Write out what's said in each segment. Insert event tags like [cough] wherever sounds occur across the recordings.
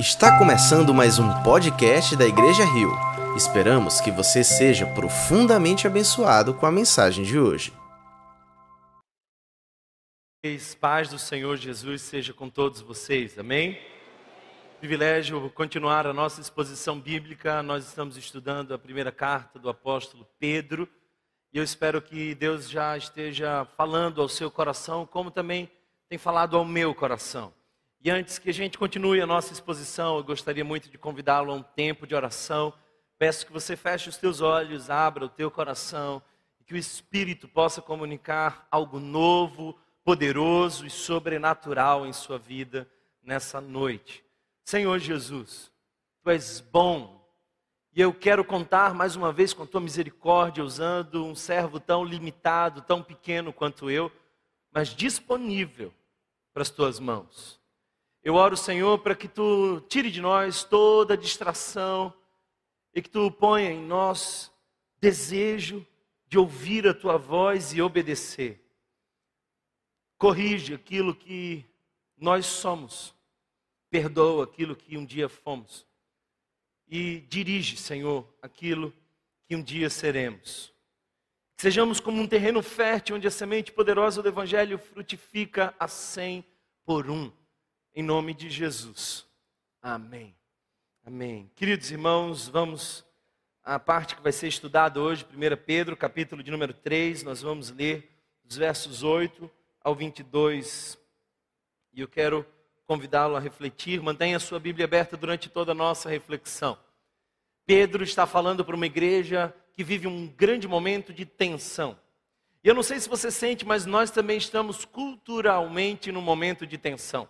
Está começando mais um podcast da Igreja Rio. Esperamos que você seja profundamente abençoado com a mensagem de hoje. Paz do Senhor Jesus seja com todos vocês, amém? Privilégio continuar a nossa exposição bíblica. Nós estamos estudando a primeira carta do apóstolo Pedro e eu espero que Deus já esteja falando ao seu coração, como também tem falado ao meu coração. E antes que a gente continue a nossa exposição, eu gostaria muito de convidá-lo a um tempo de oração. Peço que você feche os teus olhos, abra o teu coração e que o Espírito possa comunicar algo novo, poderoso e sobrenatural em sua vida nessa noite. Senhor Jesus, tu és bom e eu quero contar mais uma vez com tua misericórdia, usando um servo tão limitado, tão pequeno quanto eu, mas disponível para as tuas mãos. Eu oro, Senhor, para que tu tire de nós toda distração e que tu ponha em nós desejo de ouvir a tua voz e obedecer. Corrige aquilo que nós somos, perdoa aquilo que um dia fomos e dirige, Senhor, aquilo que um dia seremos. sejamos como um terreno fértil onde a semente poderosa do Evangelho frutifica a cem por um em nome de Jesus. Amém. Amém. Queridos irmãos, vamos à parte que vai ser estudada hoje, 1 Pedro, capítulo de número 3, nós vamos ler os versos 8 ao 22. E eu quero convidá-lo a refletir, mantenha a sua Bíblia aberta durante toda a nossa reflexão. Pedro está falando para uma igreja que vive um grande momento de tensão. E eu não sei se você sente, mas nós também estamos culturalmente num momento de tensão.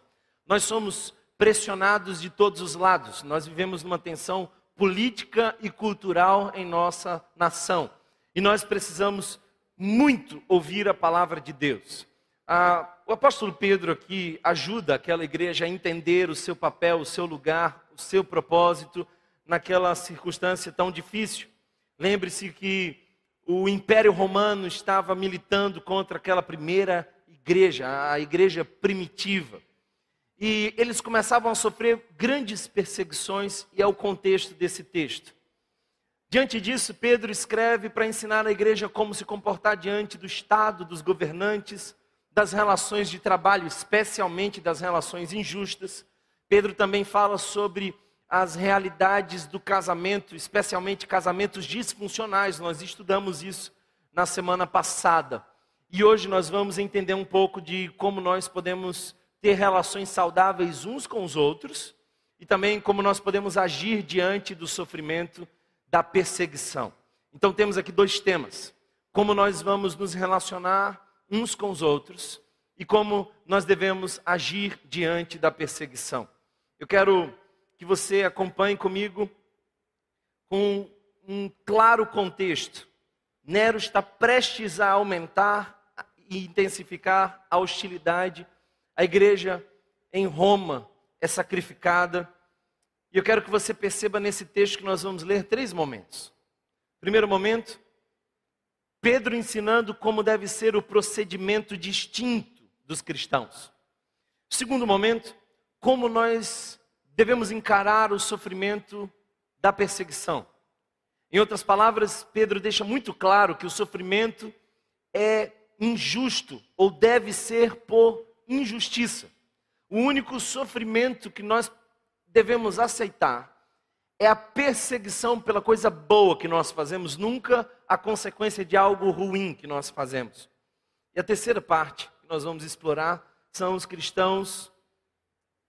Nós somos pressionados de todos os lados. Nós vivemos numa tensão política e cultural em nossa nação. E nós precisamos muito ouvir a palavra de Deus. Ah, o apóstolo Pedro aqui ajuda aquela igreja a entender o seu papel, o seu lugar, o seu propósito naquela circunstância tão difícil. Lembre-se que o Império Romano estava militando contra aquela primeira igreja, a igreja primitiva. E eles começavam a sofrer grandes perseguições, e é o contexto desse texto. Diante disso, Pedro escreve para ensinar a igreja como se comportar diante do Estado, dos governantes, das relações de trabalho, especialmente das relações injustas. Pedro também fala sobre as realidades do casamento, especialmente casamentos disfuncionais. Nós estudamos isso na semana passada. E hoje nós vamos entender um pouco de como nós podemos ter relações saudáveis uns com os outros e também como nós podemos agir diante do sofrimento da perseguição. Então temos aqui dois temas: como nós vamos nos relacionar uns com os outros e como nós devemos agir diante da perseguição. Eu quero que você acompanhe comigo com um claro contexto. Nero está prestes a aumentar e intensificar a hostilidade a igreja em Roma é sacrificada. E eu quero que você perceba nesse texto que nós vamos ler três momentos. Primeiro momento, Pedro ensinando como deve ser o procedimento distinto dos cristãos. Segundo momento, como nós devemos encarar o sofrimento da perseguição. Em outras palavras, Pedro deixa muito claro que o sofrimento é injusto ou deve ser por injustiça. O único sofrimento que nós devemos aceitar é a perseguição pela coisa boa que nós fazemos, nunca a consequência de algo ruim que nós fazemos. E a terceira parte que nós vamos explorar são os cristãos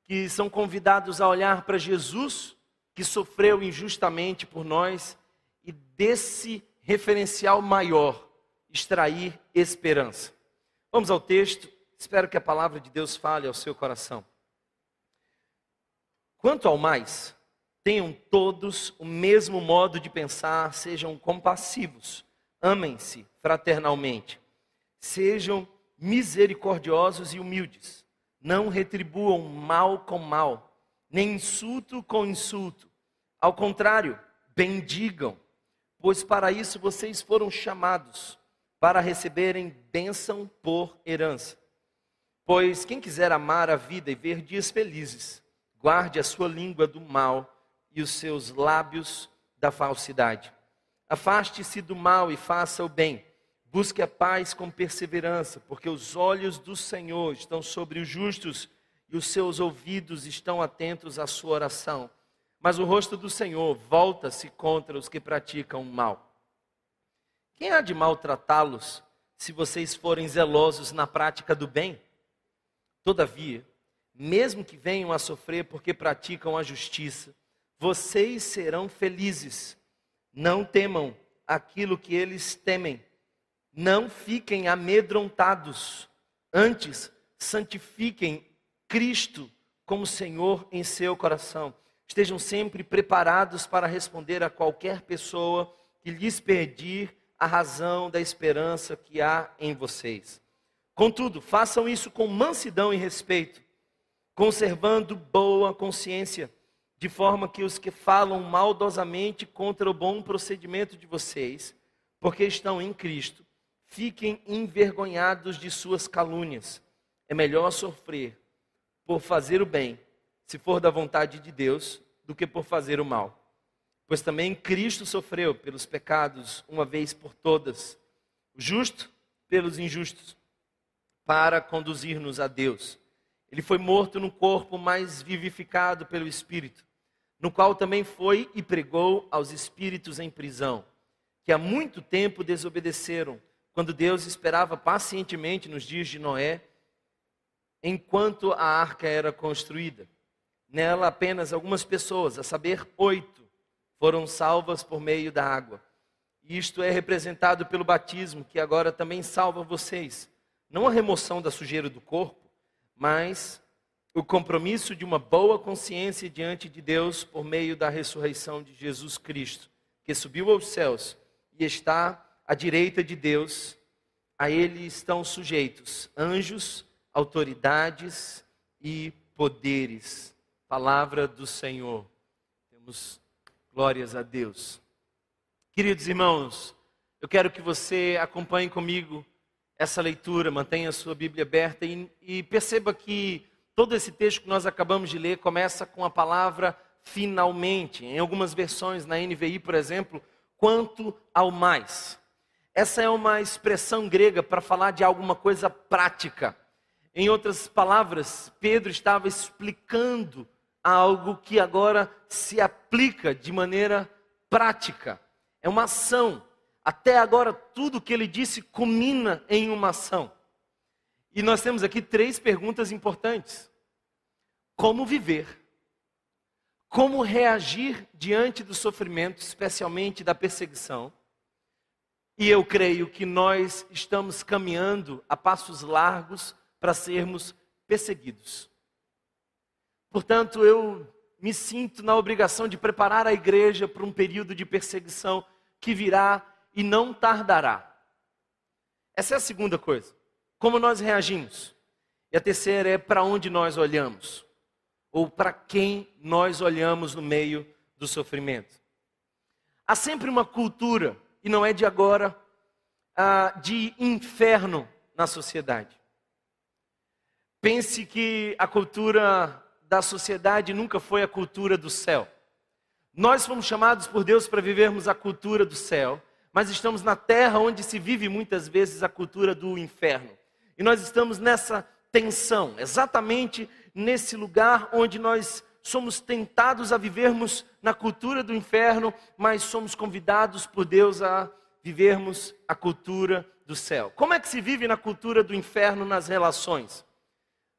que são convidados a olhar para Jesus, que sofreu injustamente por nós, e desse referencial maior extrair esperança. Vamos ao texto, Espero que a palavra de Deus fale ao seu coração. Quanto ao mais, tenham todos o mesmo modo de pensar, sejam compassivos, amem-se fraternalmente, sejam misericordiosos e humildes, não retribuam mal com mal, nem insulto com insulto. Ao contrário, bendigam, pois para isso vocês foram chamados, para receberem bênção por herança. Pois quem quiser amar a vida e ver dias felizes, Guarde a sua língua do mal e os seus lábios da falsidade. Afaste-se do mal e faça o bem. Busque a paz com perseverança, porque os olhos do Senhor estão sobre os justos e os seus ouvidos estão atentos à sua oração. Mas o rosto do Senhor volta-se contra os que praticam o mal. Quem há de maltratá-los se vocês forem zelosos na prática do bem? Todavia, mesmo que venham a sofrer porque praticam a justiça, vocês serão felizes. Não temam aquilo que eles temem. Não fiquem amedrontados. Antes, santifiquem Cristo como Senhor em seu coração. Estejam sempre preparados para responder a qualquer pessoa que lhes pedir a razão da esperança que há em vocês. Contudo, façam isso com mansidão e respeito, conservando boa consciência, de forma que os que falam maldosamente contra o bom procedimento de vocês, porque estão em Cristo, fiquem envergonhados de suas calúnias. É melhor sofrer por fazer o bem, se for da vontade de Deus, do que por fazer o mal. Pois também Cristo sofreu pelos pecados uma vez por todas, o justo pelos injustos para conduzir-nos a Deus. Ele foi morto no corpo, mas vivificado pelo Espírito, no qual também foi e pregou aos espíritos em prisão, que há muito tempo desobedeceram, quando Deus esperava pacientemente nos dias de Noé, enquanto a arca era construída. Nela apenas algumas pessoas, a saber, oito, foram salvas por meio da água. Isto é representado pelo batismo, que agora também salva vocês não a remoção da sujeira do corpo, mas o compromisso de uma boa consciência diante de Deus por meio da ressurreição de Jesus Cristo, que subiu aos céus e está à direita de Deus. A ele estão sujeitos anjos, autoridades e poderes. Palavra do Senhor. Temos glórias a Deus. Queridos irmãos, eu quero que você acompanhe comigo essa leitura, mantenha a sua Bíblia aberta e, e perceba que todo esse texto que nós acabamos de ler começa com a palavra finalmente. Em algumas versões, na NVI, por exemplo, quanto ao mais. Essa é uma expressão grega para falar de alguma coisa prática. Em outras palavras, Pedro estava explicando algo que agora se aplica de maneira prática. É uma ação, até agora, tudo que ele disse culmina em uma ação. E nós temos aqui três perguntas importantes: como viver? Como reagir diante do sofrimento, especialmente da perseguição? E eu creio que nós estamos caminhando a passos largos para sermos perseguidos. Portanto, eu me sinto na obrigação de preparar a igreja para um período de perseguição que virá e não tardará. Essa é a segunda coisa. Como nós reagimos? E a terceira é para onde nós olhamos, ou para quem nós olhamos no meio do sofrimento. Há sempre uma cultura, e não é de agora, ah, de inferno na sociedade. Pense que a cultura da sociedade nunca foi a cultura do céu. Nós fomos chamados por Deus para vivermos a cultura do céu mas estamos na terra onde se vive muitas vezes a cultura do inferno. E nós estamos nessa tensão, exatamente nesse lugar onde nós somos tentados a vivermos na cultura do inferno, mas somos convidados por Deus a vivermos a cultura do céu. Como é que se vive na cultura do inferno nas relações?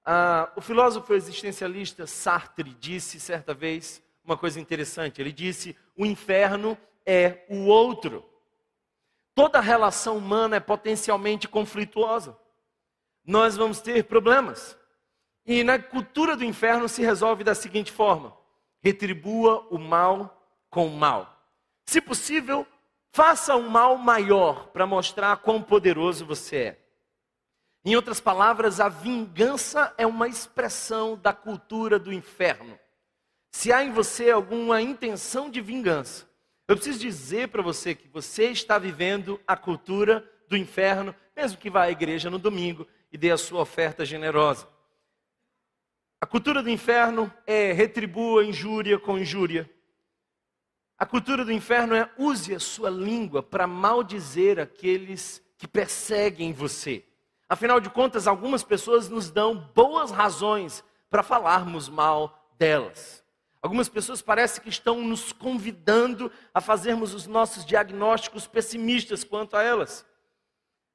Ah, o filósofo existencialista Sartre disse certa vez uma coisa interessante. Ele disse: o inferno é o outro. Toda relação humana é potencialmente conflituosa. Nós vamos ter problemas. E na cultura do inferno se resolve da seguinte forma: retribua o mal com o mal. Se possível, faça um mal maior para mostrar quão poderoso você é. Em outras palavras, a vingança é uma expressão da cultura do inferno. Se há em você alguma intenção de vingança, eu preciso dizer para você que você está vivendo a cultura do inferno, mesmo que vá à igreja no domingo e dê a sua oferta generosa. A cultura do inferno é retribua injúria com injúria. A cultura do inferno é use a sua língua para maldizer aqueles que perseguem você. Afinal de contas, algumas pessoas nos dão boas razões para falarmos mal delas. Algumas pessoas parecem que estão nos convidando a fazermos os nossos diagnósticos pessimistas quanto a elas.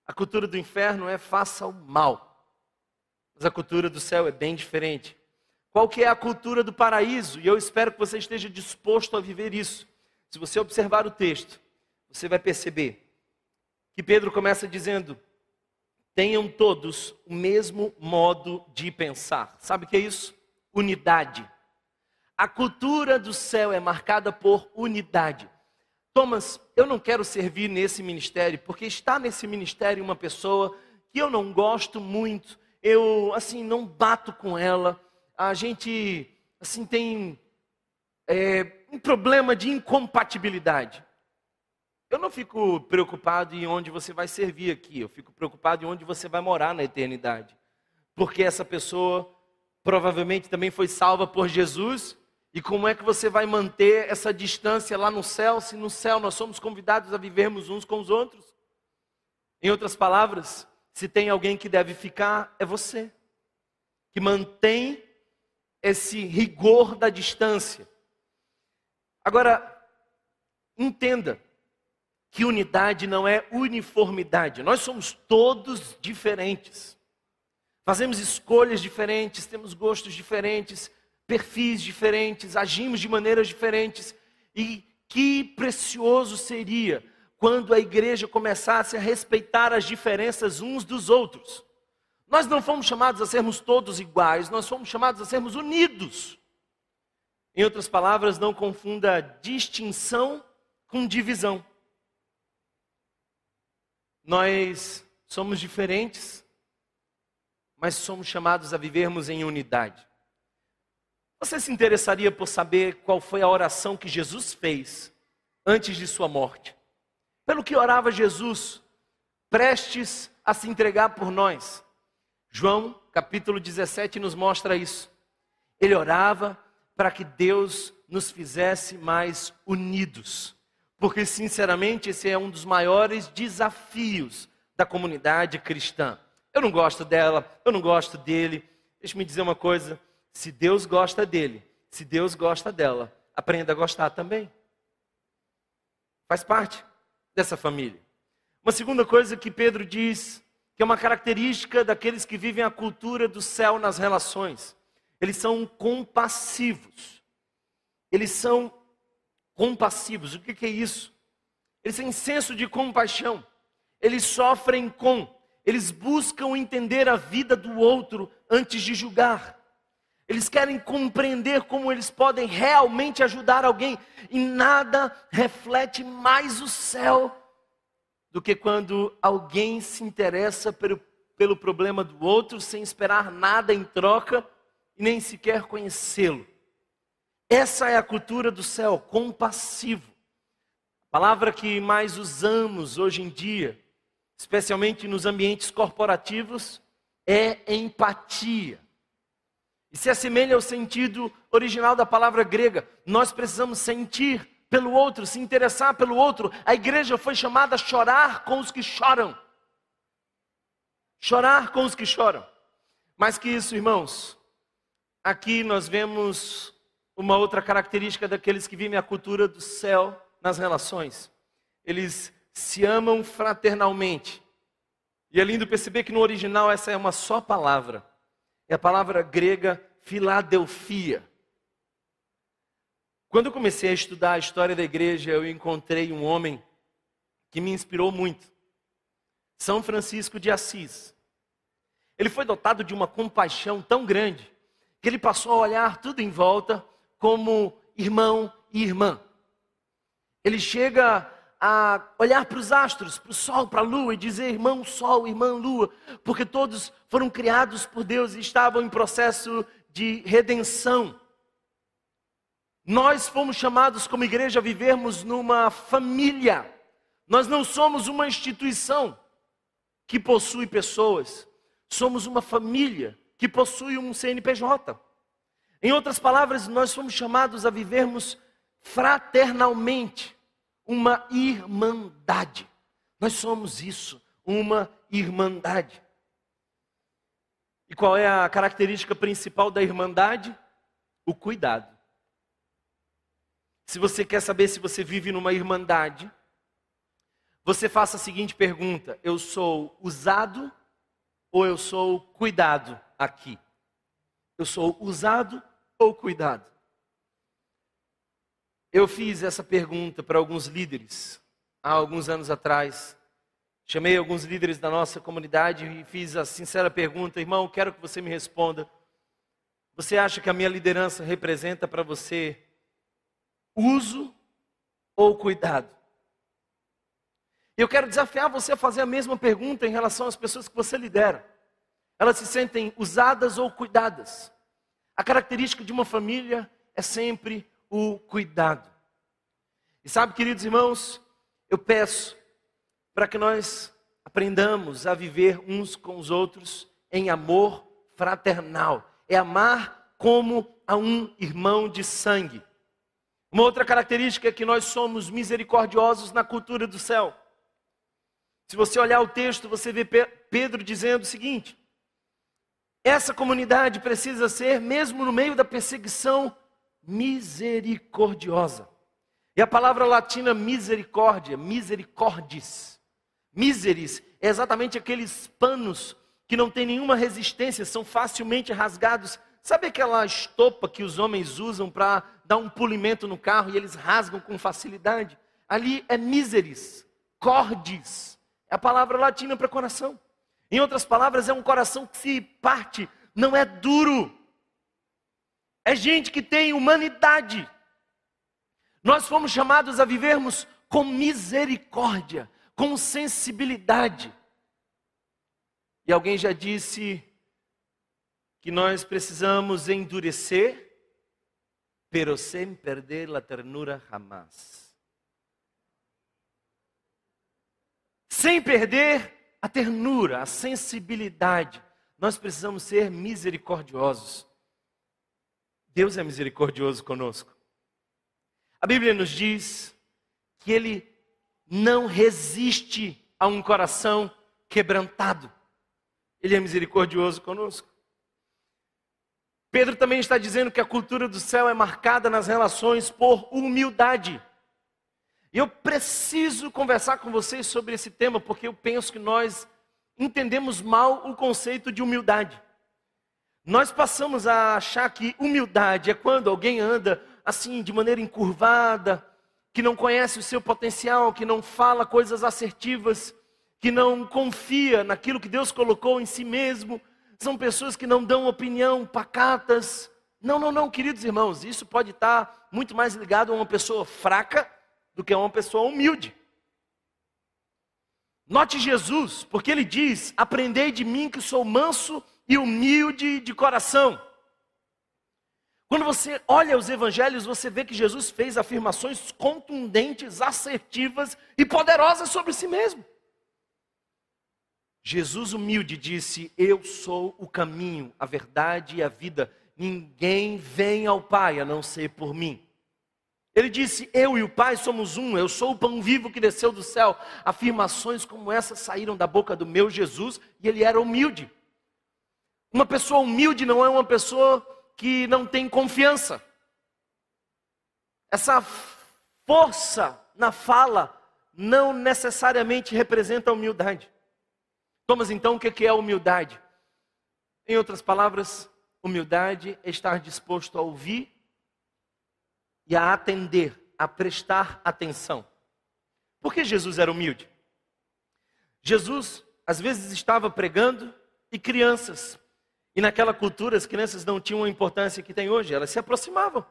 A cultura do inferno é faça o mal. Mas a cultura do céu é bem diferente. Qual que é a cultura do paraíso? E eu espero que você esteja disposto a viver isso. Se você observar o texto, você vai perceber que Pedro começa dizendo: tenham todos o mesmo modo de pensar. Sabe o que é isso? Unidade. A cultura do céu é marcada por unidade. Thomas, eu não quero servir nesse ministério, porque está nesse ministério uma pessoa que eu não gosto muito, eu, assim, não bato com ela, a gente, assim, tem é, um problema de incompatibilidade. Eu não fico preocupado em onde você vai servir aqui, eu fico preocupado em onde você vai morar na eternidade. Porque essa pessoa provavelmente também foi salva por Jesus, e como é que você vai manter essa distância lá no céu, se no céu nós somos convidados a vivermos uns com os outros? Em outras palavras, se tem alguém que deve ficar, é você, que mantém esse rigor da distância. Agora, entenda, que unidade não é uniformidade. Nós somos todos diferentes. Fazemos escolhas diferentes, temos gostos diferentes, perfis diferentes, agimos de maneiras diferentes. E que precioso seria quando a igreja começasse a respeitar as diferenças uns dos outros. Nós não fomos chamados a sermos todos iguais, nós fomos chamados a sermos unidos. Em outras palavras, não confunda distinção com divisão. Nós somos diferentes, mas somos chamados a vivermos em unidade. Você se interessaria por saber qual foi a oração que Jesus fez antes de sua morte? Pelo que orava Jesus, prestes a se entregar por nós. João, capítulo 17, nos mostra isso. Ele orava para que Deus nos fizesse mais unidos porque sinceramente esse é um dos maiores desafios da comunidade cristã. Eu não gosto dela, eu não gosto dele. Deixa-me dizer uma coisa: se Deus gosta dele, se Deus gosta dela, aprenda a gostar também. Faz parte dessa família. Uma segunda coisa que Pedro diz, que é uma característica daqueles que vivem a cultura do céu nas relações, eles são compassivos. Eles são compassivos. O que é isso? Eles têm senso de compaixão. Eles sofrem com, eles buscam entender a vida do outro antes de julgar. Eles querem compreender como eles podem realmente ajudar alguém. E nada reflete mais o céu do que quando alguém se interessa pelo, pelo problema do outro sem esperar nada em troca e nem sequer conhecê-lo. Essa é a cultura do céu, compassivo. A palavra que mais usamos hoje em dia, especialmente nos ambientes corporativos, é empatia. E se assemelha ao sentido original da palavra grega. Nós precisamos sentir pelo outro, se interessar pelo outro. A igreja foi chamada a chorar com os que choram. Chorar com os que choram. Mais que isso, irmãos, aqui nós vemos uma outra característica daqueles que vivem a cultura do céu nas relações. Eles se amam fraternalmente. E é lindo perceber que no original essa é uma só palavra. É a palavra grega Filadelfia. Quando eu comecei a estudar a história da igreja, eu encontrei um homem que me inspirou muito. São Francisco de Assis. Ele foi dotado de uma compaixão tão grande que ele passou a olhar tudo em volta como irmão e irmã. Ele chega a olhar para os astros, para o sol, para a lua e dizer irmão sol, irmã lua, porque todos foram criados por Deus e estavam em processo de redenção. Nós fomos chamados como igreja a vivermos numa família. Nós não somos uma instituição que possui pessoas. Somos uma família que possui um CNPJ. Em outras palavras, nós somos chamados a vivermos fraternalmente, uma irmandade. Nós somos isso, uma irmandade. E qual é a característica principal da irmandade? O cuidado. Se você quer saber se você vive numa irmandade, você faça a seguinte pergunta: eu sou usado ou eu sou cuidado aqui? Eu sou usado ou cuidado? Eu fiz essa pergunta para alguns líderes há alguns anos atrás. Chamei alguns líderes da nossa comunidade e fiz a sincera pergunta: irmão, quero que você me responda. Você acha que a minha liderança representa para você uso ou cuidado? Eu quero desafiar você a fazer a mesma pergunta em relação às pessoas que você lidera. Elas se sentem usadas ou cuidadas? A característica de uma família é sempre o cuidado. E sabe, queridos irmãos, eu peço para que nós aprendamos a viver uns com os outros em amor fraternal. É amar como a um irmão de sangue. Uma outra característica é que nós somos misericordiosos na cultura do céu. Se você olhar o texto, você vê Pedro dizendo o seguinte: essa comunidade precisa ser, mesmo no meio da perseguição, misericordiosa. E a palavra latina misericórdia, misericordis, miseris, é exatamente aqueles panos que não têm nenhuma resistência, são facilmente rasgados. Sabe aquela estopa que os homens usam para dar um polimento no carro e eles rasgam com facilidade? Ali é miseris, cordis, é a palavra latina para coração. Em outras palavras, é um coração que se parte, não é duro. É gente que tem humanidade. Nós fomos chamados a vivermos com misericórdia, com sensibilidade. E alguém já disse que nós precisamos endurecer, pero sem perder a ternura jamás. sem perder a ternura, a sensibilidade. Nós precisamos ser misericordiosos. Deus é misericordioso conosco. A Bíblia nos diz que Ele não resiste a um coração quebrantado. Ele é misericordioso conosco. Pedro também está dizendo que a cultura do céu é marcada nas relações por humildade. E eu preciso conversar com vocês sobre esse tema, porque eu penso que nós entendemos mal o conceito de humildade. Nós passamos a achar que humildade é quando alguém anda assim, de maneira encurvada, que não conhece o seu potencial, que não fala coisas assertivas, que não confia naquilo que Deus colocou em si mesmo. São pessoas que não dão opinião, pacatas. Não, não, não, queridos irmãos, isso pode estar muito mais ligado a uma pessoa fraca do que uma pessoa humilde. Note Jesus, porque ele diz: Aprendei de mim que sou manso e humilde de coração. Quando você olha os evangelhos, você vê que Jesus fez afirmações contundentes, assertivas e poderosas sobre si mesmo. Jesus humilde disse: Eu sou o caminho, a verdade e a vida. Ninguém vem ao Pai a não ser por mim. Ele disse: Eu e o Pai somos um, eu sou o pão vivo que desceu do céu. Afirmações como essa saíram da boca do meu Jesus e ele era humilde. Uma pessoa humilde não é uma pessoa que não tem confiança. Essa força na fala não necessariamente representa a humildade. Thomas, então, o que é humildade? Em outras palavras, humildade é estar disposto a ouvir e a atender, a prestar atenção. Por que Jesus era humilde? Jesus, às vezes, estava pregando e crianças, e naquela cultura as crianças não tinham a importância que tem hoje, elas se aproximavam.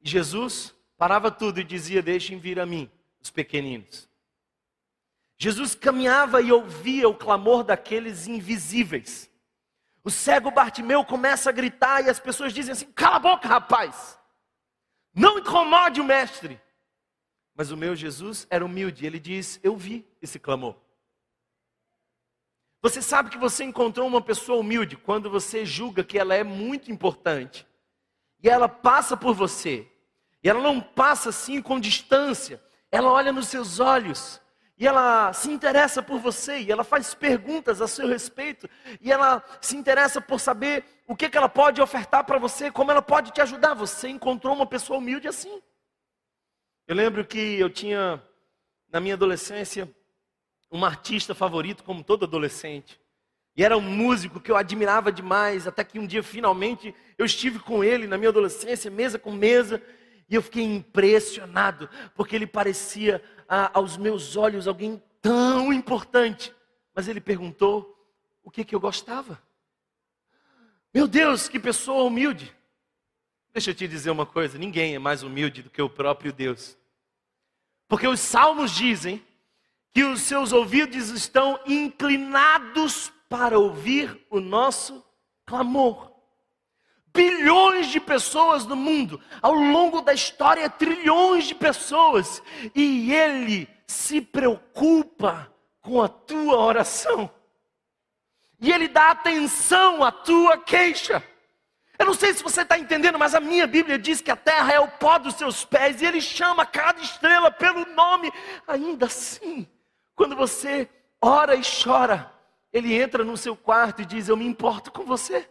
E Jesus parava tudo e dizia: Deixem vir a mim os pequeninos. Jesus caminhava e ouvia o clamor daqueles invisíveis. O cego Bartimeu começa a gritar e as pessoas dizem assim: Cala a boca, rapaz! Não incomode o mestre. Mas o meu Jesus era humilde, ele diz: Eu vi esse clamor. Você sabe que você encontrou uma pessoa humilde quando você julga que ela é muito importante. e ela passa por você. E ela não passa assim com distância, ela olha nos seus olhos e ela se interessa por você, e ela faz perguntas a seu respeito, e ela se interessa por saber o que, que ela pode ofertar para você, como ela pode te ajudar. Você encontrou uma pessoa humilde assim. Eu lembro que eu tinha, na minha adolescência, um artista favorito, como todo adolescente. E era um músico que eu admirava demais, até que um dia finalmente eu estive com ele na minha adolescência, mesa com mesa, e eu fiquei impressionado, porque ele parecia aos meus olhos alguém tão importante. Mas ele perguntou o que, que eu gostava. Meu Deus, que pessoa humilde. Deixa eu te dizer uma coisa: ninguém é mais humilde do que o próprio Deus. Porque os salmos dizem que os seus ouvidos estão inclinados para ouvir o nosso clamor. Bilhões de pessoas no mundo, ao longo da história, trilhões de pessoas, e Ele se preocupa com a tua oração, e Ele dá atenção à tua queixa. Eu não sei se você está entendendo, mas a minha Bíblia diz que a terra é o pó dos seus pés, e Ele chama cada estrela pelo nome, ainda assim, quando você ora e chora, Ele entra no seu quarto e diz: Eu me importo com você.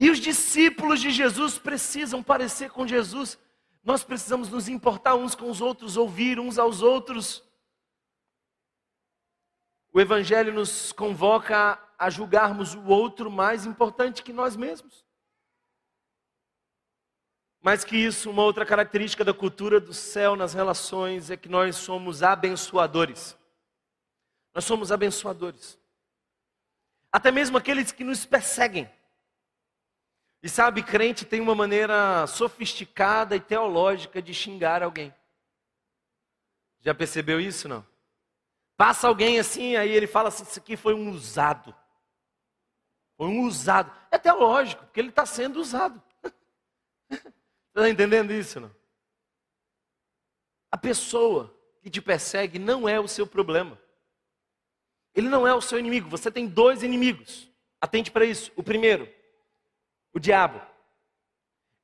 E os discípulos de Jesus precisam parecer com Jesus. Nós precisamos nos importar uns com os outros, ouvir uns aos outros. O Evangelho nos convoca a julgarmos o outro mais importante que nós mesmos. Mais que isso, uma outra característica da cultura do céu nas relações é que nós somos abençoadores. Nós somos abençoadores. Até mesmo aqueles que nos perseguem. E sabe, crente tem uma maneira sofisticada e teológica de xingar alguém. Já percebeu isso, não? Passa alguém assim, aí ele fala assim: Isso aqui foi um usado. Foi um usado. É teológico, porque ele está sendo usado. Está entendendo isso, não? A pessoa que te persegue não é o seu problema. Ele não é o seu inimigo. Você tem dois inimigos. Atente para isso. O primeiro o diabo.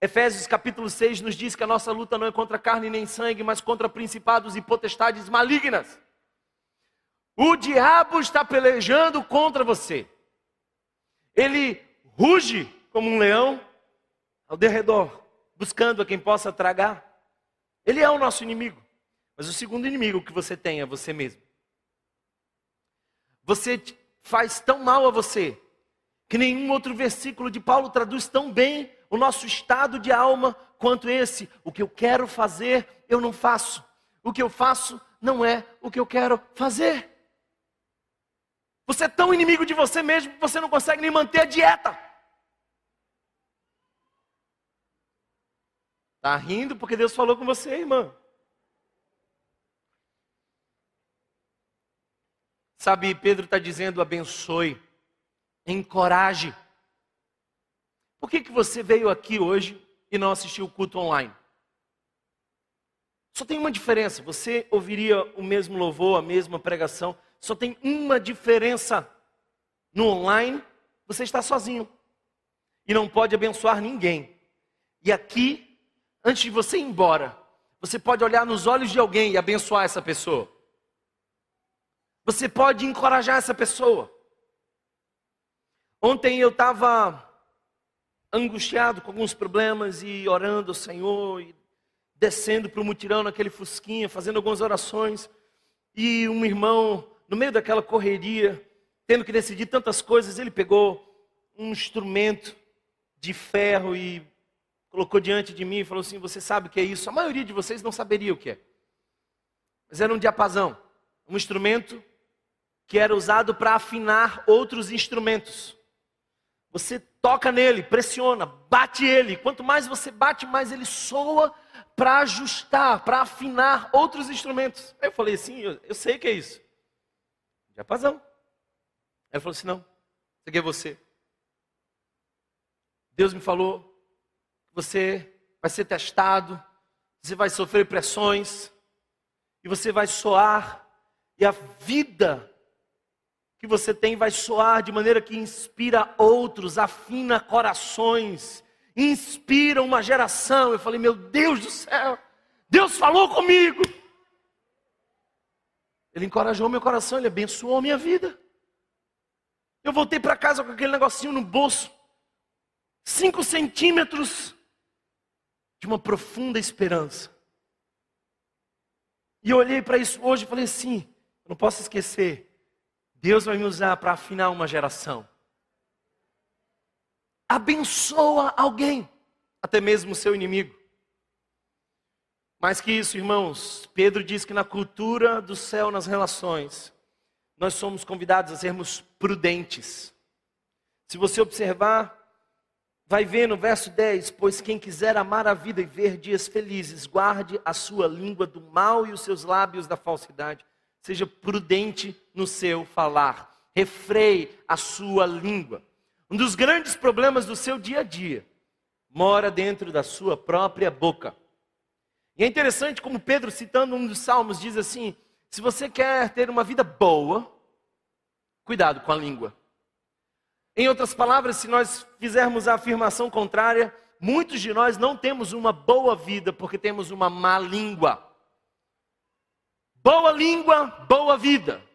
Efésios capítulo 6 nos diz que a nossa luta não é contra carne nem sangue, mas contra principados e potestades malignas. O diabo está pelejando contra você. Ele ruge como um leão ao derredor, buscando a quem possa tragar. Ele é o nosso inimigo. Mas o segundo inimigo que você tem é você mesmo. Você faz tão mal a você que nenhum outro versículo de Paulo traduz tão bem o nosso estado de alma quanto esse. O que eu quero fazer, eu não faço. O que eu faço não é o que eu quero fazer. Você é tão inimigo de você mesmo que você não consegue nem manter a dieta. Está rindo porque Deus falou com você, irmã. Sabe, Pedro está dizendo: abençoe encoraje. Por que, que você veio aqui hoje e não assistiu o culto online? Só tem uma diferença. Você ouviria o mesmo louvor, a mesma pregação. Só tem uma diferença. No online, você está sozinho. E não pode abençoar ninguém. E aqui, antes de você ir embora, você pode olhar nos olhos de alguém e abençoar essa pessoa. Você pode encorajar essa pessoa. Ontem eu estava angustiado com alguns problemas e orando ao Senhor, e descendo para o mutirão naquele fusquinha, fazendo algumas orações. E um irmão, no meio daquela correria, tendo que decidir tantas coisas, ele pegou um instrumento de ferro e colocou diante de mim e falou assim: Você sabe o que é isso? A maioria de vocês não saberia o que é. Mas era um diapasão, um instrumento que era usado para afinar outros instrumentos. Você toca nele, pressiona, bate ele. Quanto mais você bate, mais ele soa para ajustar, para afinar outros instrumentos. Aí eu falei assim: eu, eu sei que é isso. Diapasão. Ele falou assim: não, isso aqui é você. Deus me falou você vai ser testado, você vai sofrer pressões, e você vai soar, e a vida que você tem vai soar de maneira que inspira outros, afina corações inspiram uma geração. Eu falei, meu Deus do céu, Deus falou comigo. Ele encorajou meu coração, ele abençoou a minha vida. Eu voltei para casa com aquele negocinho no bolso, cinco centímetros de uma profunda esperança. E eu olhei para isso hoje e falei assim: não posso esquecer, Deus vai me usar para afinar uma geração. Abençoa alguém, até mesmo o seu inimigo. Mais que isso, irmãos, Pedro diz que na cultura do céu, nas relações, nós somos convidados a sermos prudentes. Se você observar, vai ver no verso 10: Pois quem quiser amar a vida e ver dias felizes, guarde a sua língua do mal e os seus lábios da falsidade. Seja prudente no seu falar, refreie a sua língua. Um dos grandes problemas do seu dia a dia mora dentro da sua própria boca. E é interessante como Pedro, citando um dos salmos, diz assim: se você quer ter uma vida boa, cuidado com a língua. Em outras palavras, se nós fizermos a afirmação contrária, muitos de nós não temos uma boa vida porque temos uma má língua. Boa língua, boa vida.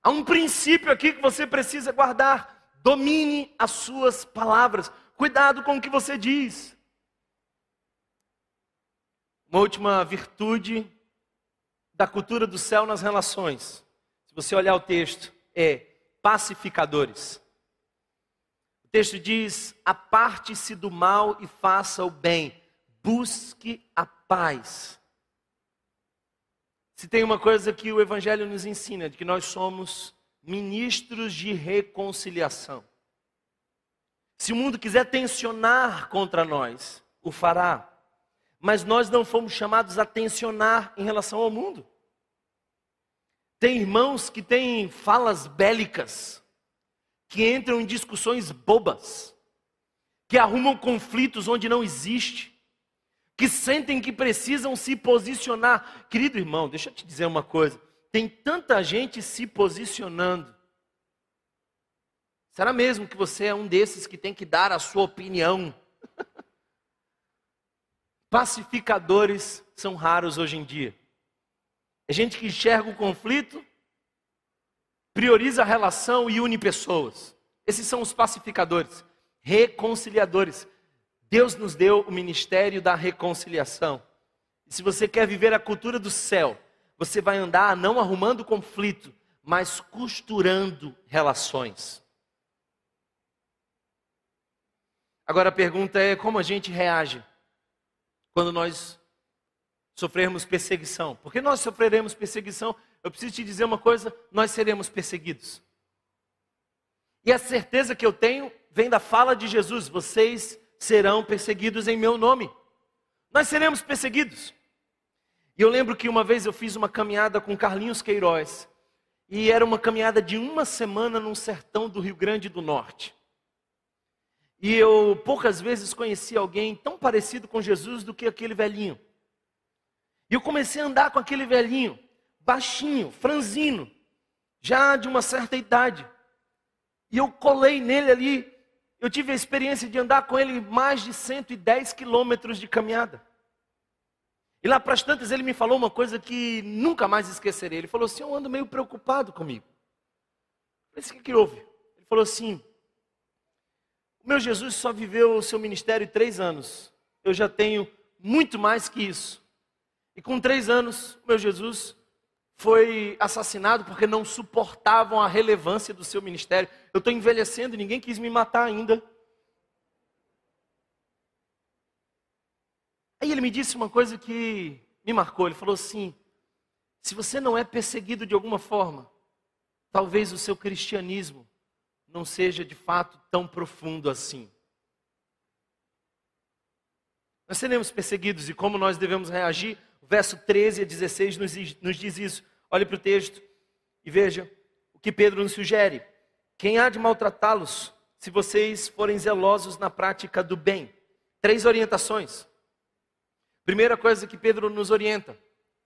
Há um princípio aqui que você precisa guardar. Domine as suas palavras. Cuidado com o que você diz. Uma última virtude da cultura do céu nas relações. Se você olhar o texto, é pacificadores. Texto diz: aparte-se do mal e faça o bem, busque a paz. Se tem uma coisa que o Evangelho nos ensina, de que nós somos ministros de reconciliação. Se o mundo quiser tensionar contra nós, o fará. Mas nós não fomos chamados a tensionar em relação ao mundo. Tem irmãos que têm falas bélicas, que entram em discussões bobas, que arrumam conflitos onde não existe que sentem que precisam se posicionar. Querido irmão, deixa eu te dizer uma coisa: tem tanta gente se posicionando. Será mesmo que você é um desses que tem que dar a sua opinião? [laughs] Pacificadores são raros hoje em dia. É gente que enxerga o conflito, prioriza a relação e une pessoas. Esses são os pacificadores, reconciliadores. Deus nos deu o ministério da reconciliação. E se você quer viver a cultura do céu, você vai andar não arrumando conflito, mas costurando relações. Agora a pergunta é como a gente reage quando nós sofrermos perseguição. Porque nós sofreremos perseguição, eu preciso te dizer uma coisa: nós seremos perseguidos. E a certeza que eu tenho vem da fala de Jesus: vocês serão perseguidos em meu nome. Nós seremos perseguidos. E eu lembro que uma vez eu fiz uma caminhada com Carlinhos Queiroz. E era uma caminhada de uma semana num sertão do Rio Grande do Norte. E eu poucas vezes conheci alguém tão parecido com Jesus do que aquele velhinho. E eu comecei a andar com aquele velhinho, baixinho, franzino, já de uma certa idade. E eu colei nele ali eu tive a experiência de andar com ele mais de 110 quilômetros de caminhada. E lá para as tantas ele me falou uma coisa que nunca mais esquecerei. Ele falou assim: Eu ando meio preocupado comigo. Eu disse: O que, que houve? Ele falou assim: O meu Jesus só viveu o seu ministério três anos. Eu já tenho muito mais que isso. E com três anos, o meu Jesus foi assassinado porque não suportavam a relevância do seu ministério. Eu estou envelhecendo ninguém quis me matar ainda. Aí ele me disse uma coisa que me marcou. Ele falou assim: se você não é perseguido de alguma forma, talvez o seu cristianismo não seja de fato tão profundo assim. Nós seremos perseguidos e como nós devemos reagir? O verso 13 a 16 nos, nos diz isso. Olhe para o texto e veja o que Pedro nos sugere. Quem há de maltratá-los se vocês forem zelosos na prática do bem? Três orientações. Primeira coisa que Pedro nos orienta: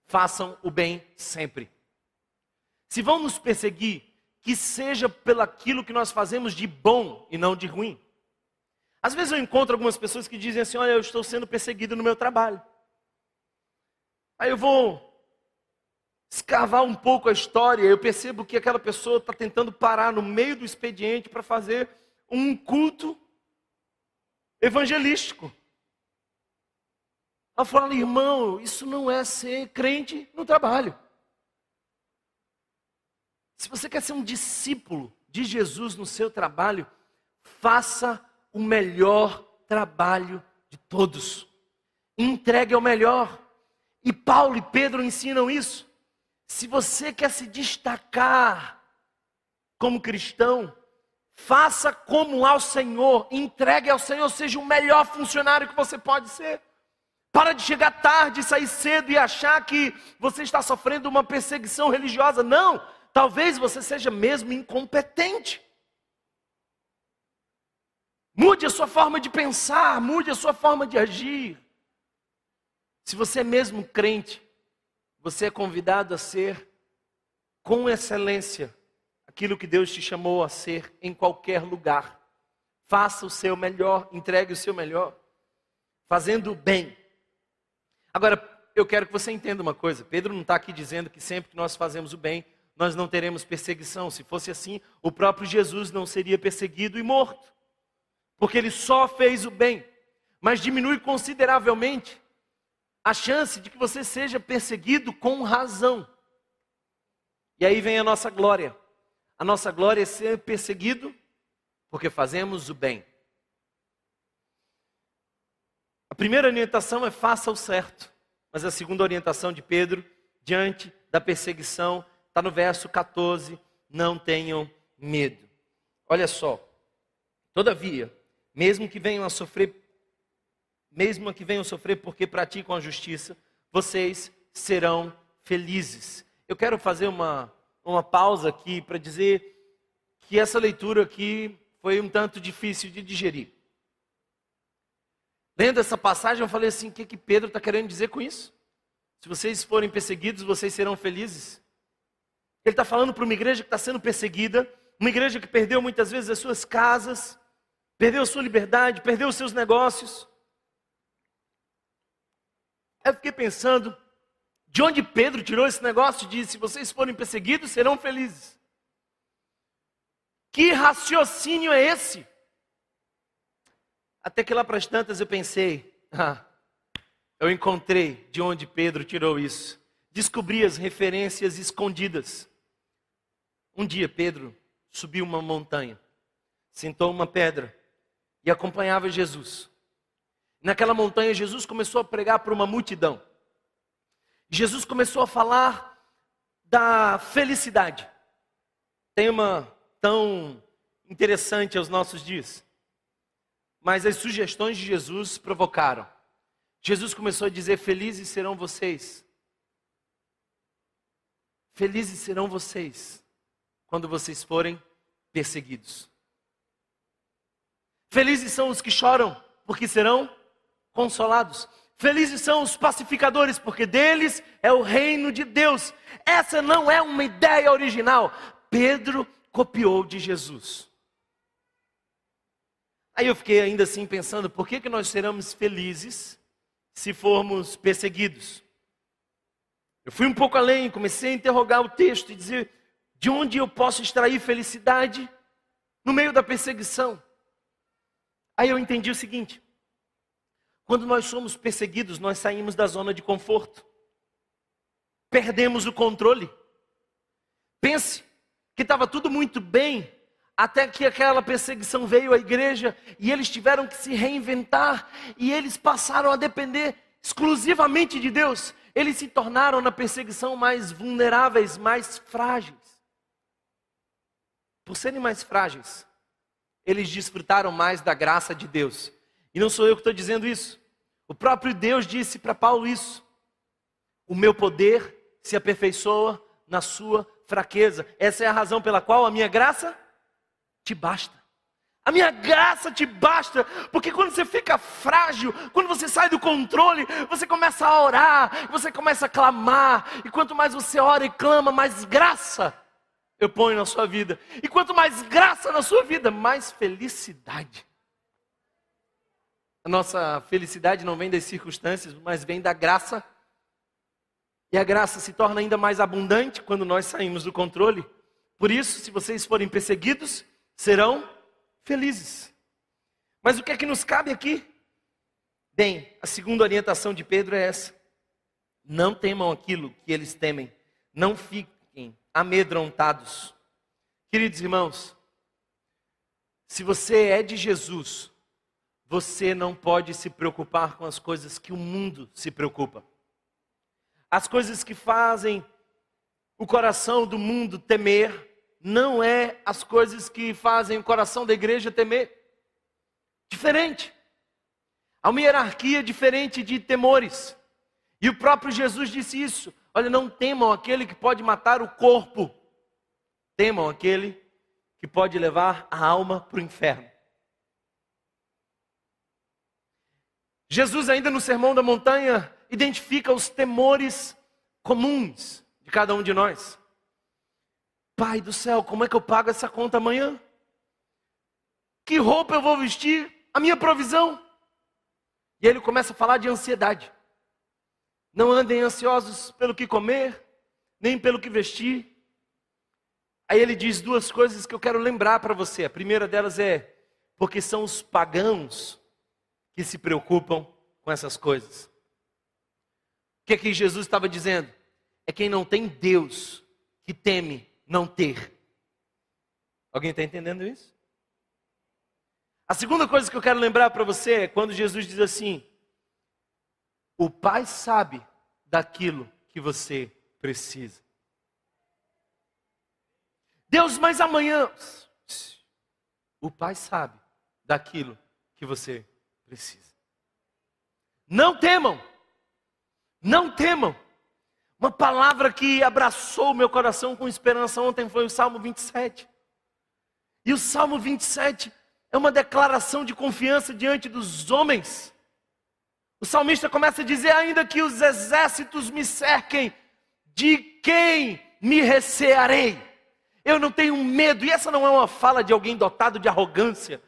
façam o bem sempre. Se vão nos perseguir, que seja pelaquilo que nós fazemos de bom e não de ruim. Às vezes eu encontro algumas pessoas que dizem assim: Olha, eu estou sendo perseguido no meu trabalho. Aí eu vou escavar um pouco a história, eu percebo que aquela pessoa está tentando parar no meio do expediente para fazer um culto evangelístico. Ela fala, irmão, isso não é ser crente no trabalho. Se você quer ser um discípulo de Jesus no seu trabalho, faça o melhor trabalho de todos. Entregue ao melhor. E Paulo e Pedro ensinam isso. Se você quer se destacar como cristão, faça como ao Senhor, entregue ao Senhor, seja o melhor funcionário que você pode ser. Para de chegar tarde, sair cedo e achar que você está sofrendo uma perseguição religiosa. Não, talvez você seja mesmo incompetente. Mude a sua forma de pensar, mude a sua forma de agir. Se você é mesmo crente, você é convidado a ser com excelência aquilo que Deus te chamou a ser em qualquer lugar. Faça o seu melhor, entregue o seu melhor, fazendo bem. Agora, eu quero que você entenda uma coisa: Pedro não está aqui dizendo que sempre que nós fazemos o bem, nós não teremos perseguição. Se fosse assim, o próprio Jesus não seria perseguido e morto porque ele só fez o bem, mas diminui consideravelmente a chance de que você seja perseguido com razão. E aí vem a nossa glória. A nossa glória é ser perseguido porque fazemos o bem. A primeira orientação é faça o certo, mas a segunda orientação de Pedro, diante da perseguição, está no verso 14: não tenham medo. Olha só, todavia, mesmo que venham a sofrer, mesmo que venham a sofrer porque praticam a justiça, vocês serão felizes. Eu quero fazer uma, uma pausa aqui para dizer que essa leitura aqui foi um tanto difícil de digerir. Lendo essa passagem, eu falei assim: o que, que Pedro está querendo dizer com isso? Se vocês forem perseguidos, vocês serão felizes. Ele está falando para uma igreja que está sendo perseguida, uma igreja que perdeu muitas vezes as suas casas, perdeu sua liberdade, perdeu os seus negócios. Eu fiquei pensando, de onde Pedro tirou esse negócio de se vocês forem perseguidos, serão felizes. Que raciocínio é esse? Até que lá para as tantas eu pensei, ah, eu encontrei de onde Pedro tirou isso. Descobri as referências escondidas. Um dia Pedro subiu uma montanha, sentou uma pedra e acompanhava Jesus. Naquela montanha, Jesus começou a pregar para uma multidão. Jesus começou a falar da felicidade. Tema tão interessante aos nossos dias. Mas as sugestões de Jesus provocaram. Jesus começou a dizer: Felizes serão vocês. Felizes serão vocês quando vocês forem perseguidos. Felizes são os que choram, porque serão consolados. Felizes são os pacificadores, porque deles é o reino de Deus. Essa não é uma ideia original. Pedro copiou de Jesus. Aí eu fiquei ainda assim pensando, por que, que nós seremos felizes se formos perseguidos? Eu fui um pouco além, comecei a interrogar o texto e dizer, de onde eu posso extrair felicidade no meio da perseguição? Aí eu entendi o seguinte: quando nós somos perseguidos, nós saímos da zona de conforto, perdemos o controle. Pense que estava tudo muito bem, até que aquela perseguição veio à igreja e eles tiveram que se reinventar e eles passaram a depender exclusivamente de Deus. Eles se tornaram na perseguição mais vulneráveis, mais frágeis. Por serem mais frágeis, eles desfrutaram mais da graça de Deus. E não sou eu que estou dizendo isso. O próprio Deus disse para Paulo isso. O meu poder se aperfeiçoa na sua fraqueza. Essa é a razão pela qual a minha graça te basta. A minha graça te basta, porque quando você fica frágil, quando você sai do controle, você começa a orar, você começa a clamar, e quanto mais você ora e clama, mais graça eu ponho na sua vida. E quanto mais graça na sua vida, mais felicidade. A nossa felicidade não vem das circunstâncias, mas vem da graça. E a graça se torna ainda mais abundante quando nós saímos do controle. Por isso, se vocês forem perseguidos, serão felizes. Mas o que é que nos cabe aqui? Bem, a segunda orientação de Pedro é essa: não temam aquilo que eles temem, não fiquem amedrontados. Queridos irmãos, se você é de Jesus, você não pode se preocupar com as coisas que o mundo se preocupa. As coisas que fazem o coração do mundo temer, não é as coisas que fazem o coração da igreja temer. Diferente. Há uma hierarquia diferente de temores. E o próprio Jesus disse isso. Olha, não temam aquele que pode matar o corpo, temam aquele que pode levar a alma para o inferno. Jesus, ainda no Sermão da Montanha, identifica os temores comuns de cada um de nós. Pai do céu, como é que eu pago essa conta amanhã? Que roupa eu vou vestir? A minha provisão? E ele começa a falar de ansiedade. Não andem ansiosos pelo que comer, nem pelo que vestir. Aí ele diz duas coisas que eu quero lembrar para você. A primeira delas é: porque são os pagãos que se preocupam com essas coisas. O que é que Jesus estava dizendo? É quem não tem Deus que teme não ter. Alguém está entendendo isso? A segunda coisa que eu quero lembrar para você é quando Jesus diz assim: O Pai sabe daquilo que você precisa. Deus, mas amanhã. O Pai sabe daquilo que você precisa. Não temam, não temam. Uma palavra que abraçou o meu coração com esperança ontem foi o Salmo 27. E o Salmo 27 é uma declaração de confiança diante dos homens. O salmista começa a dizer: ainda que os exércitos me cerquem, de quem me recearei? Eu não tenho medo. E essa não é uma fala de alguém dotado de arrogância.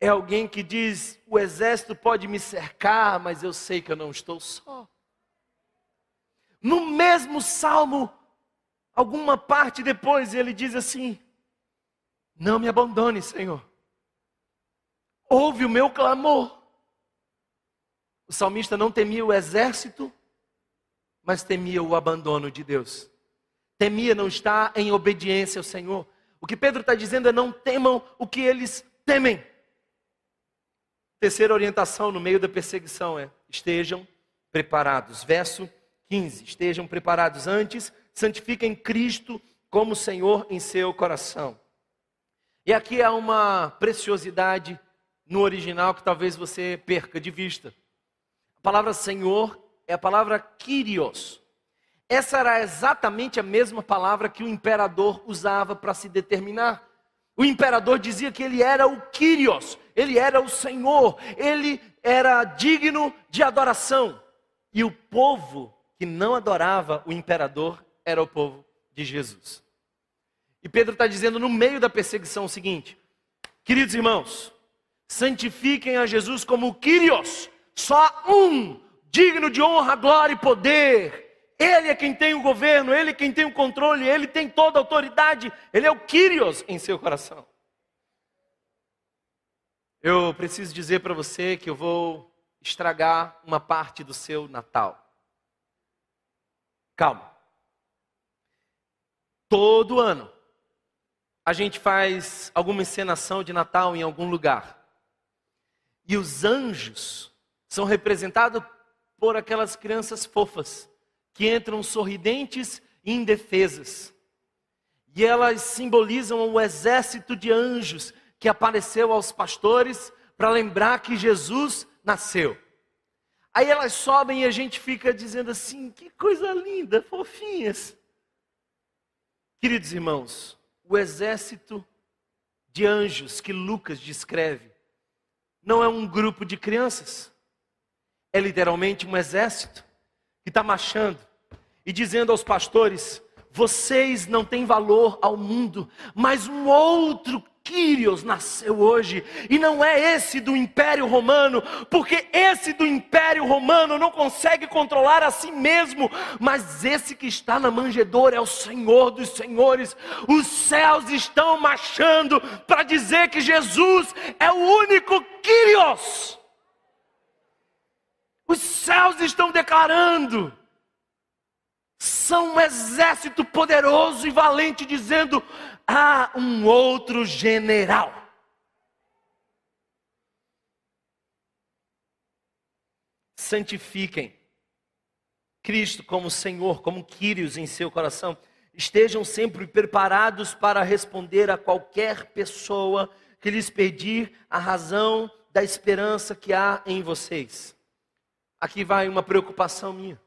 É alguém que diz: o exército pode me cercar, mas eu sei que eu não estou só. No mesmo salmo, alguma parte depois, ele diz assim: Não me abandone, Senhor. Ouve o meu clamor. O salmista não temia o exército, mas temia o abandono de Deus. Temia não estar em obediência ao Senhor. O que Pedro está dizendo é: não temam o que eles temem. Terceira orientação no meio da perseguição é: estejam preparados. Verso 15: estejam preparados antes, santifiquem Cristo como Senhor em seu coração. E aqui há uma preciosidade no original que talvez você perca de vista. A palavra Senhor é a palavra Kyrios. Essa era exatamente a mesma palavra que o imperador usava para se determinar. O imperador dizia que ele era o Kyrios, ele era o Senhor, ele era digno de adoração. E o povo que não adorava o imperador era o povo de Jesus. E Pedro está dizendo no meio da perseguição o seguinte: queridos irmãos, santifiquem a Jesus como Kyrios, só um, digno de honra, glória e poder. Ele é quem tem o governo, ele é quem tem o controle, ele tem toda a autoridade, ele é o Kyrios em seu coração. Eu preciso dizer para você que eu vou estragar uma parte do seu Natal. Calma. Todo ano a gente faz alguma encenação de Natal em algum lugar. E os anjos são representados por aquelas crianças fofas que entram sorridentes e indefesas. E elas simbolizam o exército de anjos que apareceu aos pastores para lembrar que Jesus nasceu. Aí elas sobem e a gente fica dizendo assim: que coisa linda, fofinhas. Queridos irmãos, o exército de anjos que Lucas descreve não é um grupo de crianças, é literalmente um exército que está marchando e dizendo aos pastores: vocês não têm valor ao mundo, mas um outro Quírios nasceu hoje, e não é esse do Império Romano, porque esse do Império Romano não consegue controlar a si mesmo, mas esse que está na manjedoura é o Senhor dos Senhores. Os céus estão marchando para dizer que Jesus é o único Quírios. Os céus estão declarando são um exército poderoso e valente, dizendo: há um outro general. Santifiquem Cristo como Senhor, como Quírios em seu coração. Estejam sempre preparados para responder a qualquer pessoa que lhes pedir a razão da esperança que há em vocês. Aqui vai uma preocupação minha.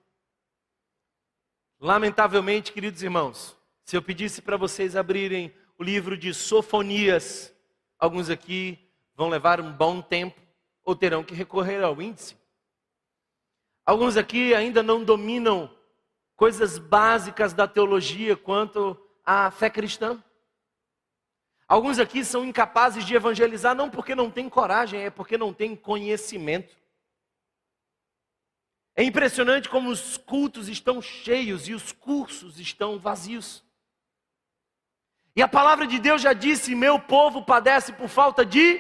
Lamentavelmente, queridos irmãos, se eu pedisse para vocês abrirem o livro de Sofonias, alguns aqui vão levar um bom tempo ou terão que recorrer ao índice. Alguns aqui ainda não dominam coisas básicas da teologia quanto à fé cristã. Alguns aqui são incapazes de evangelizar não porque não têm coragem, é porque não têm conhecimento. É impressionante como os cultos estão cheios e os cursos estão vazios. E a palavra de Deus já disse: Meu povo padece por falta de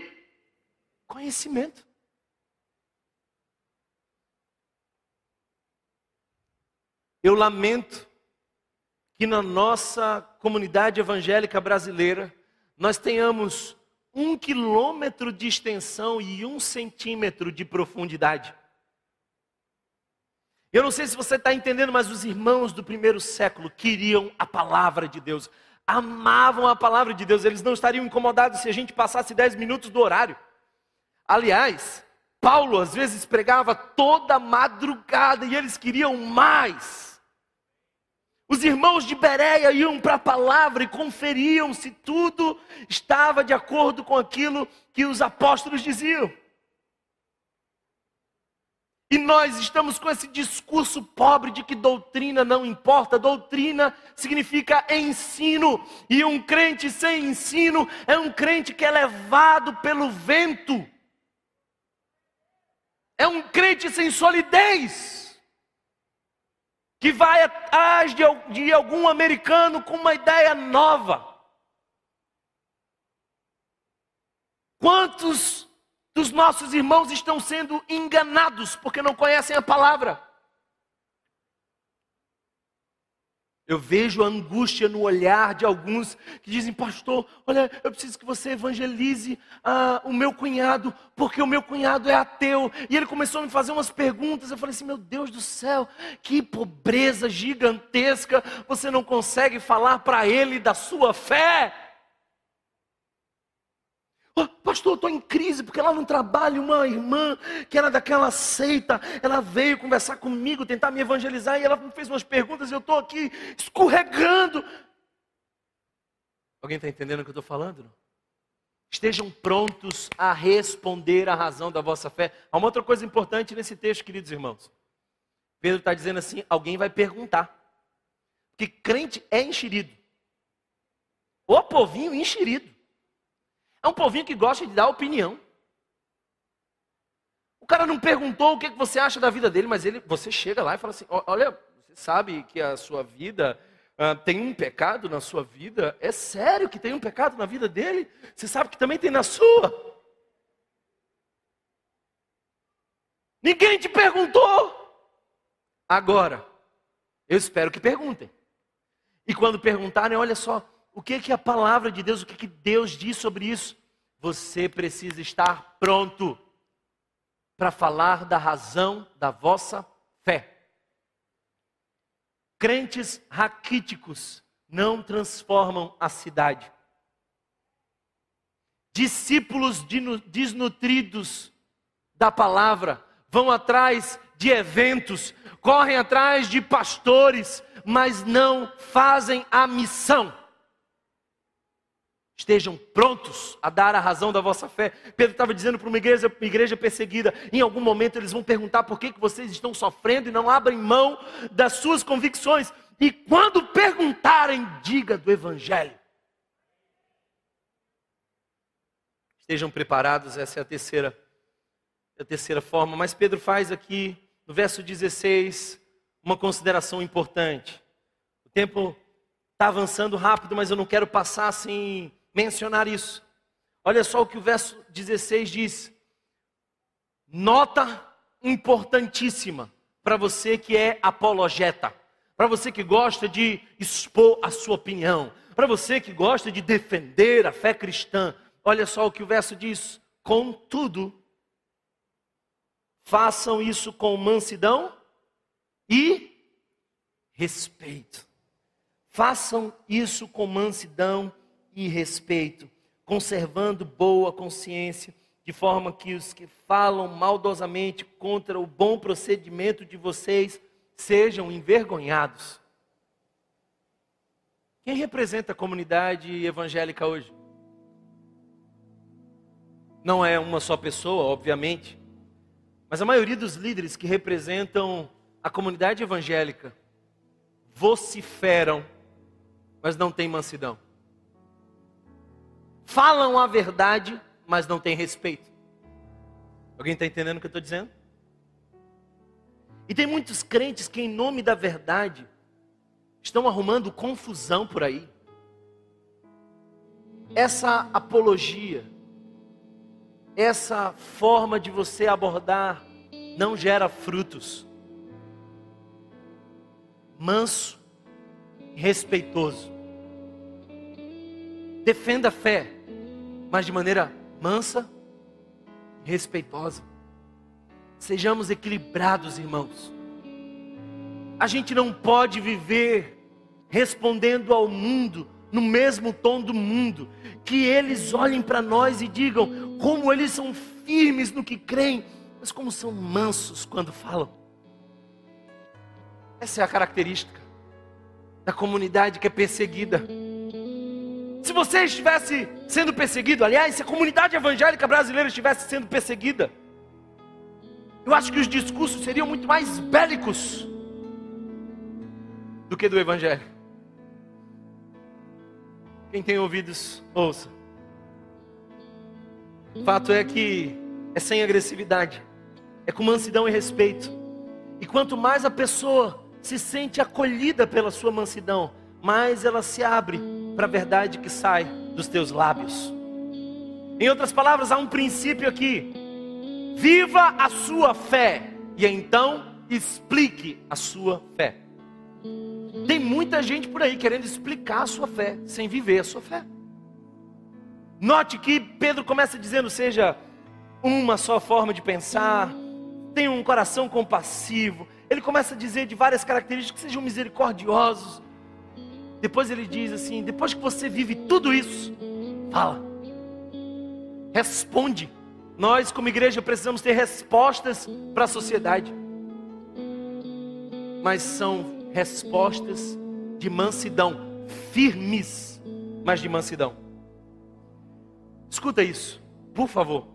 conhecimento. Eu lamento que na nossa comunidade evangélica brasileira nós tenhamos um quilômetro de extensão e um centímetro de profundidade. Eu não sei se você está entendendo, mas os irmãos do primeiro século queriam a palavra de Deus, amavam a palavra de Deus, eles não estariam incomodados se a gente passasse dez minutos do horário. Aliás, Paulo às vezes pregava toda madrugada e eles queriam mais. Os irmãos de Bereia iam para a palavra e conferiam se tudo estava de acordo com aquilo que os apóstolos diziam. E nós estamos com esse discurso pobre de que doutrina não importa. Doutrina significa ensino. E um crente sem ensino é um crente que é levado pelo vento. É um crente sem solidez. Que vai atrás de, de algum americano com uma ideia nova. Quantos dos nossos irmãos estão sendo enganados porque não conhecem a palavra. Eu vejo a angústia no olhar de alguns que dizem, pastor, olha, eu preciso que você evangelize ah, o meu cunhado, porque o meu cunhado é ateu. E ele começou a me fazer umas perguntas. Eu falei assim, meu Deus do céu, que pobreza gigantesca. Você não consegue falar para ele da sua fé. Oh, pastor, estou em crise porque lá no trabalho uma irmã que era daquela seita, ela veio conversar comigo, tentar me evangelizar e ela me fez umas perguntas e eu estou aqui escorregando. Alguém está entendendo o que eu estou falando? Estejam prontos a responder a razão da vossa fé. Há uma outra coisa importante nesse texto, queridos irmãos. Pedro está dizendo assim: alguém vai perguntar. Porque crente é enxerido. O povinho enxerido. É um povinho que gosta de dar opinião. O cara não perguntou o que você acha da vida dele, mas ele, você chega lá e fala assim: olha, você sabe que a sua vida uh, tem um pecado na sua vida? É sério que tem um pecado na vida dele? Você sabe que também tem na sua? Ninguém te perguntou. Agora, eu espero que perguntem. E quando perguntarem, olha só, o que que a palavra de Deus, o que que Deus diz sobre isso? Você precisa estar pronto para falar da razão da vossa fé. Crentes raquíticos não transformam a cidade. Discípulos desnutridos da palavra vão atrás de eventos, correm atrás de pastores, mas não fazem a missão. Estejam prontos a dar a razão da vossa fé. Pedro estava dizendo para uma igreja, uma igreja perseguida: em algum momento eles vão perguntar por que, que vocês estão sofrendo e não abrem mão das suas convicções. E quando perguntarem, diga do Evangelho. Estejam preparados, essa é a terceira, a terceira forma. Mas Pedro faz aqui, no verso 16, uma consideração importante. O tempo está avançando rápido, mas eu não quero passar sem mencionar isso. Olha só o que o verso 16 diz. Nota importantíssima para você que é apologeta, para você que gosta de expor a sua opinião, para você que gosta de defender a fé cristã. Olha só o que o verso diz: contudo, façam isso com mansidão e respeito. Façam isso com mansidão e respeito, conservando boa consciência, de forma que os que falam maldosamente contra o bom procedimento de vocês sejam envergonhados. Quem representa a comunidade evangélica hoje? Não é uma só pessoa, obviamente, mas a maioria dos líderes que representam a comunidade evangélica vociferam, mas não têm mansidão. Falam a verdade, mas não têm respeito. Alguém está entendendo o que eu estou dizendo? E tem muitos crentes que, em nome da verdade, estão arrumando confusão por aí. Essa apologia, essa forma de você abordar, não gera frutos. Manso, respeitoso. Defenda a fé, mas de maneira mansa respeitosa. Sejamos equilibrados, irmãos. A gente não pode viver respondendo ao mundo no mesmo tom do mundo, que eles olhem para nós e digam como eles são firmes no que creem, mas como são mansos quando falam. Essa é a característica da comunidade que é perseguida. Se você estivesse sendo perseguido, aliás, se a comunidade evangélica brasileira estivesse sendo perseguida, eu acho que os discursos seriam muito mais bélicos do que do Evangelho. Quem tem ouvidos, ouça. O fato é que é sem agressividade, é com mansidão e respeito. E quanto mais a pessoa se sente acolhida pela sua mansidão, mais ela se abre para a verdade que sai dos teus lábios. Em outras palavras, há um princípio aqui. Viva a sua fé e então explique a sua fé. Tem muita gente por aí querendo explicar a sua fé sem viver a sua fé. Note que Pedro começa dizendo: seja uma só forma de pensar, tenha um coração compassivo. Ele começa a dizer de várias características sejam misericordiosos, depois ele diz assim: depois que você vive tudo isso, fala, responde. Nós, como igreja, precisamos ter respostas para a sociedade, mas são respostas de mansidão, firmes, mas de mansidão. Escuta isso, por favor.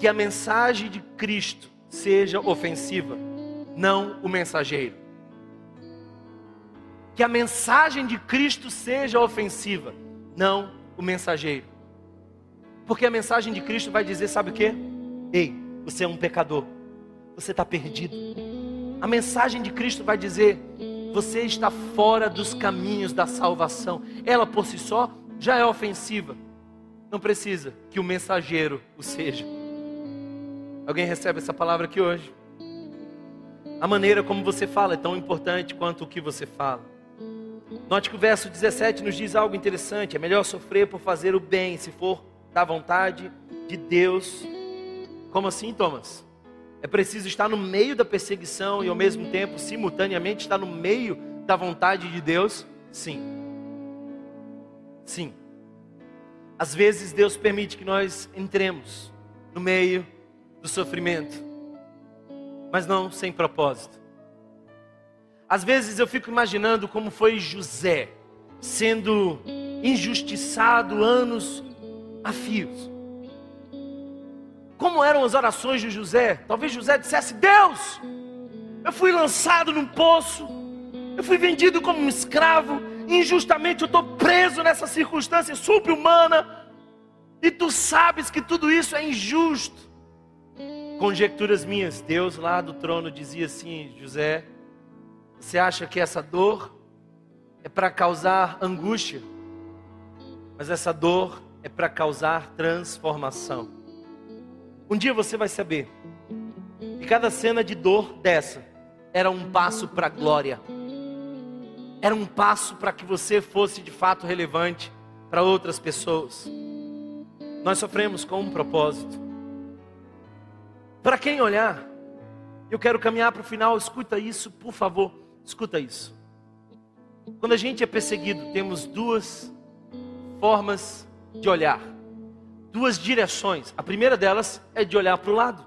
Que a mensagem de Cristo seja ofensiva, não o mensageiro que a mensagem de Cristo seja ofensiva, não o mensageiro. Porque a mensagem de Cristo vai dizer: sabe o que? Ei, você é um pecador, você está perdido. A mensagem de Cristo vai dizer: você está fora dos caminhos da salvação. Ela por si só já é ofensiva. Não precisa que o mensageiro o seja. Alguém recebe essa palavra aqui hoje? A maneira como você fala é tão importante quanto o que você fala. Note que o verso 17 nos diz algo interessante: é melhor sofrer por fazer o bem, se for da vontade de Deus. Como assim, Thomas? É preciso estar no meio da perseguição e ao mesmo tempo, simultaneamente, estar no meio da vontade de Deus? Sim. Sim. Às vezes Deus permite que nós entremos no meio do sofrimento, mas não sem propósito. Às vezes eu fico imaginando como foi José sendo injustiçado anos a fios. Como eram as orações de José? Talvez José dissesse: Deus, eu fui lançado num poço, eu fui vendido como um escravo, injustamente eu estou preso nessa circunstância subhumana. E tu sabes que tudo isso é injusto. Conjecturas minhas, Deus lá do trono dizia assim: José, você acha que essa dor é para causar angústia? Mas essa dor é para causar transformação. Um dia você vai saber. E cada cena de dor dessa era um passo para a glória. Era um passo para que você fosse de fato relevante para outras pessoas. Nós sofremos com um propósito. Para quem olhar, eu quero caminhar para o final, escuta isso, por favor, escuta isso. Quando a gente é perseguido, temos duas formas de olhar, duas direções. A primeira delas é de olhar para o lado,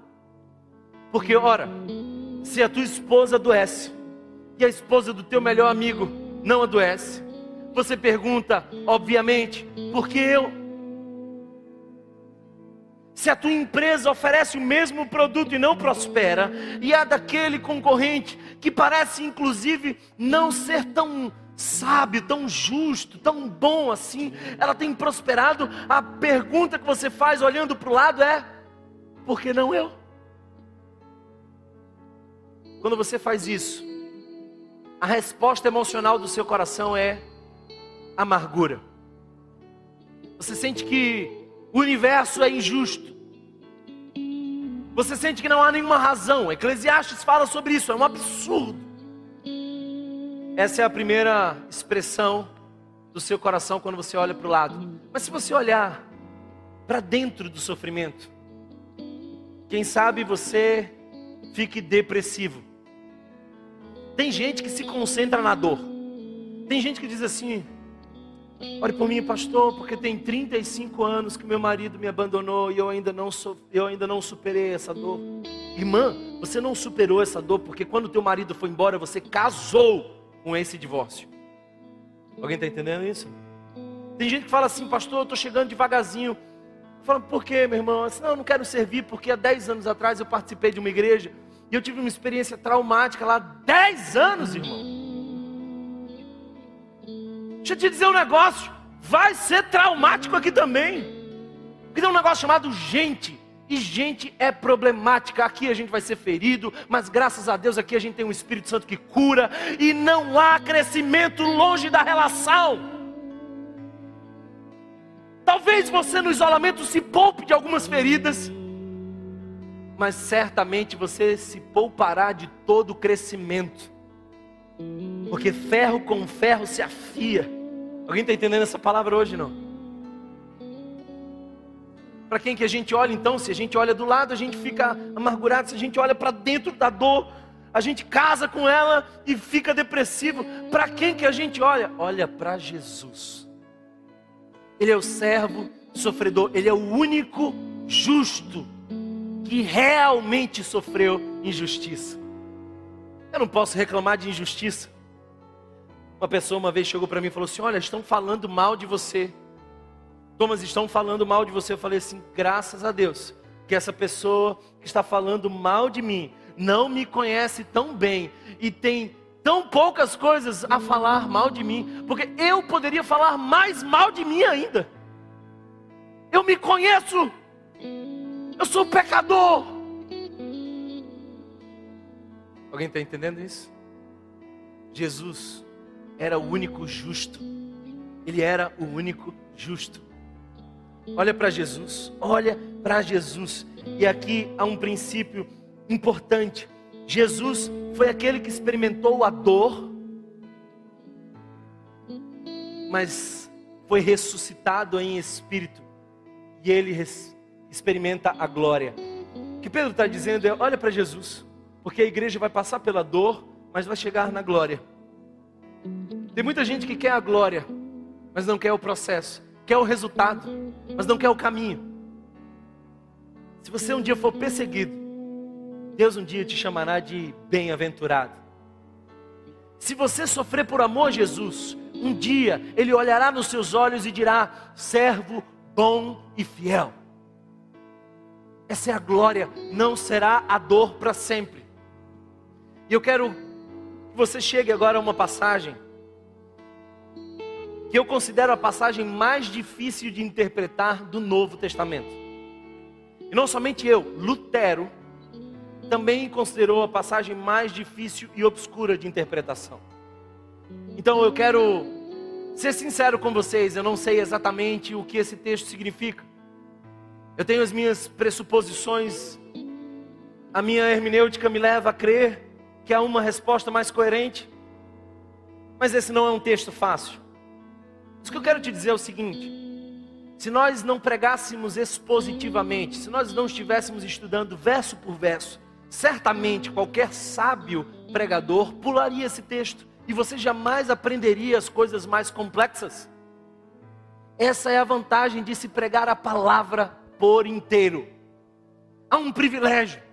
porque, ora, se a tua esposa adoece e a esposa do teu melhor amigo não adoece, você pergunta, obviamente, por que eu? Se a tua empresa oferece o mesmo produto e não prospera, e há daquele concorrente que parece inclusive não ser tão sábio, tão justo, tão bom assim, ela tem prosperado, a pergunta que você faz olhando para o lado é: por que não eu? Quando você faz isso, a resposta emocional do seu coração é amargura. Você sente que o universo é injusto. Você sente que não há nenhuma razão. Eclesiastes fala sobre isso, é um absurdo. Essa é a primeira expressão do seu coração quando você olha para o lado. Mas se você olhar para dentro do sofrimento, quem sabe você fique depressivo. Tem gente que se concentra na dor. Tem gente que diz assim: Ore por mim, pastor, porque tem 35 anos que meu marido me abandonou e eu ainda não, so, eu ainda não superei essa dor. Irmã, você não superou essa dor porque quando teu marido foi embora, você casou com esse divórcio. Alguém está entendendo isso? Tem gente que fala assim, pastor, eu estou chegando devagarzinho. Fala, por quê, meu irmão? Assim, não, eu não quero servir porque há 10 anos atrás eu participei de uma igreja e eu tive uma experiência traumática lá. 10 anos, irmão. Deixa eu te dizer um negócio. Vai ser traumático aqui também. Porque tem um negócio chamado gente. E gente é problemática. Aqui a gente vai ser ferido, mas graças a Deus aqui a gente tem um Espírito Santo que cura. E não há crescimento longe da relação. Talvez você no isolamento se poupe de algumas feridas, mas certamente você se poupará de todo o crescimento. Porque ferro com ferro se afia. Alguém está entendendo essa palavra hoje não? Para quem que a gente olha então? Se a gente olha do lado, a gente fica amargurado. Se a gente olha para dentro da dor, a gente casa com ela e fica depressivo. Para quem que a gente olha? Olha para Jesus. Ele é o servo sofredor, ele é o único justo que realmente sofreu injustiça. Eu não posso reclamar de injustiça. Uma pessoa uma vez chegou para mim e falou assim: Olha, estão falando mal de você. Thomas, estão falando mal de você. Eu falei assim: graças a Deus, que essa pessoa que está falando mal de mim não me conhece tão bem e tem tão poucas coisas a falar mal de mim, porque eu poderia falar mais mal de mim ainda. Eu me conheço, eu sou pecador. Alguém está entendendo isso? Jesus era o único justo, ele era o único justo. Olha para Jesus, olha para Jesus. E aqui há um princípio importante. Jesus foi aquele que experimentou a dor, mas foi ressuscitado em espírito. E ele experimenta a glória. O que Pedro está dizendo é: olha para Jesus, porque a igreja vai passar pela dor, mas vai chegar na glória. Tem muita gente que quer a glória, mas não quer o processo quer o resultado, mas não quer o caminho. Se você um dia for perseguido, Deus um dia te chamará de bem-aventurado. Se você sofrer por amor a Jesus, um dia Ele olhará nos seus olhos e dirá: servo bom e fiel. Essa é a glória, não será a dor para sempre. E eu quero que você chegue agora a uma passagem que eu considero a passagem mais difícil de interpretar do Novo Testamento. E não somente eu, Lutero também considerou a passagem mais difícil e obscura de interpretação. Então eu quero ser sincero com vocês, eu não sei exatamente o que esse texto significa. Eu tenho as minhas pressuposições, a minha hermenêutica me leva a crer que há uma resposta mais coerente, mas esse não é um texto fácil. O que eu quero te dizer é o seguinte: se nós não pregássemos expositivamente, se nós não estivéssemos estudando verso por verso, certamente qualquer sábio pregador pularia esse texto e você jamais aprenderia as coisas mais complexas. Essa é a vantagem de se pregar a palavra por inteiro. Há um privilégio.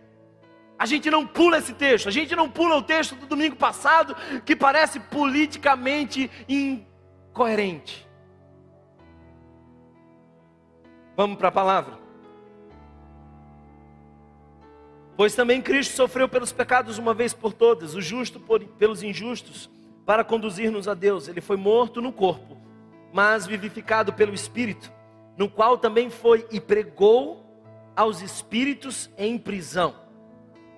A gente não pula esse texto, a gente não pula o texto do domingo passado que parece politicamente incoerente. Vamos para a palavra. Pois também Cristo sofreu pelos pecados uma vez por todas, o justo por, pelos injustos, para conduzir-nos a Deus. Ele foi morto no corpo, mas vivificado pelo Espírito, no qual também foi e pregou aos espíritos em prisão,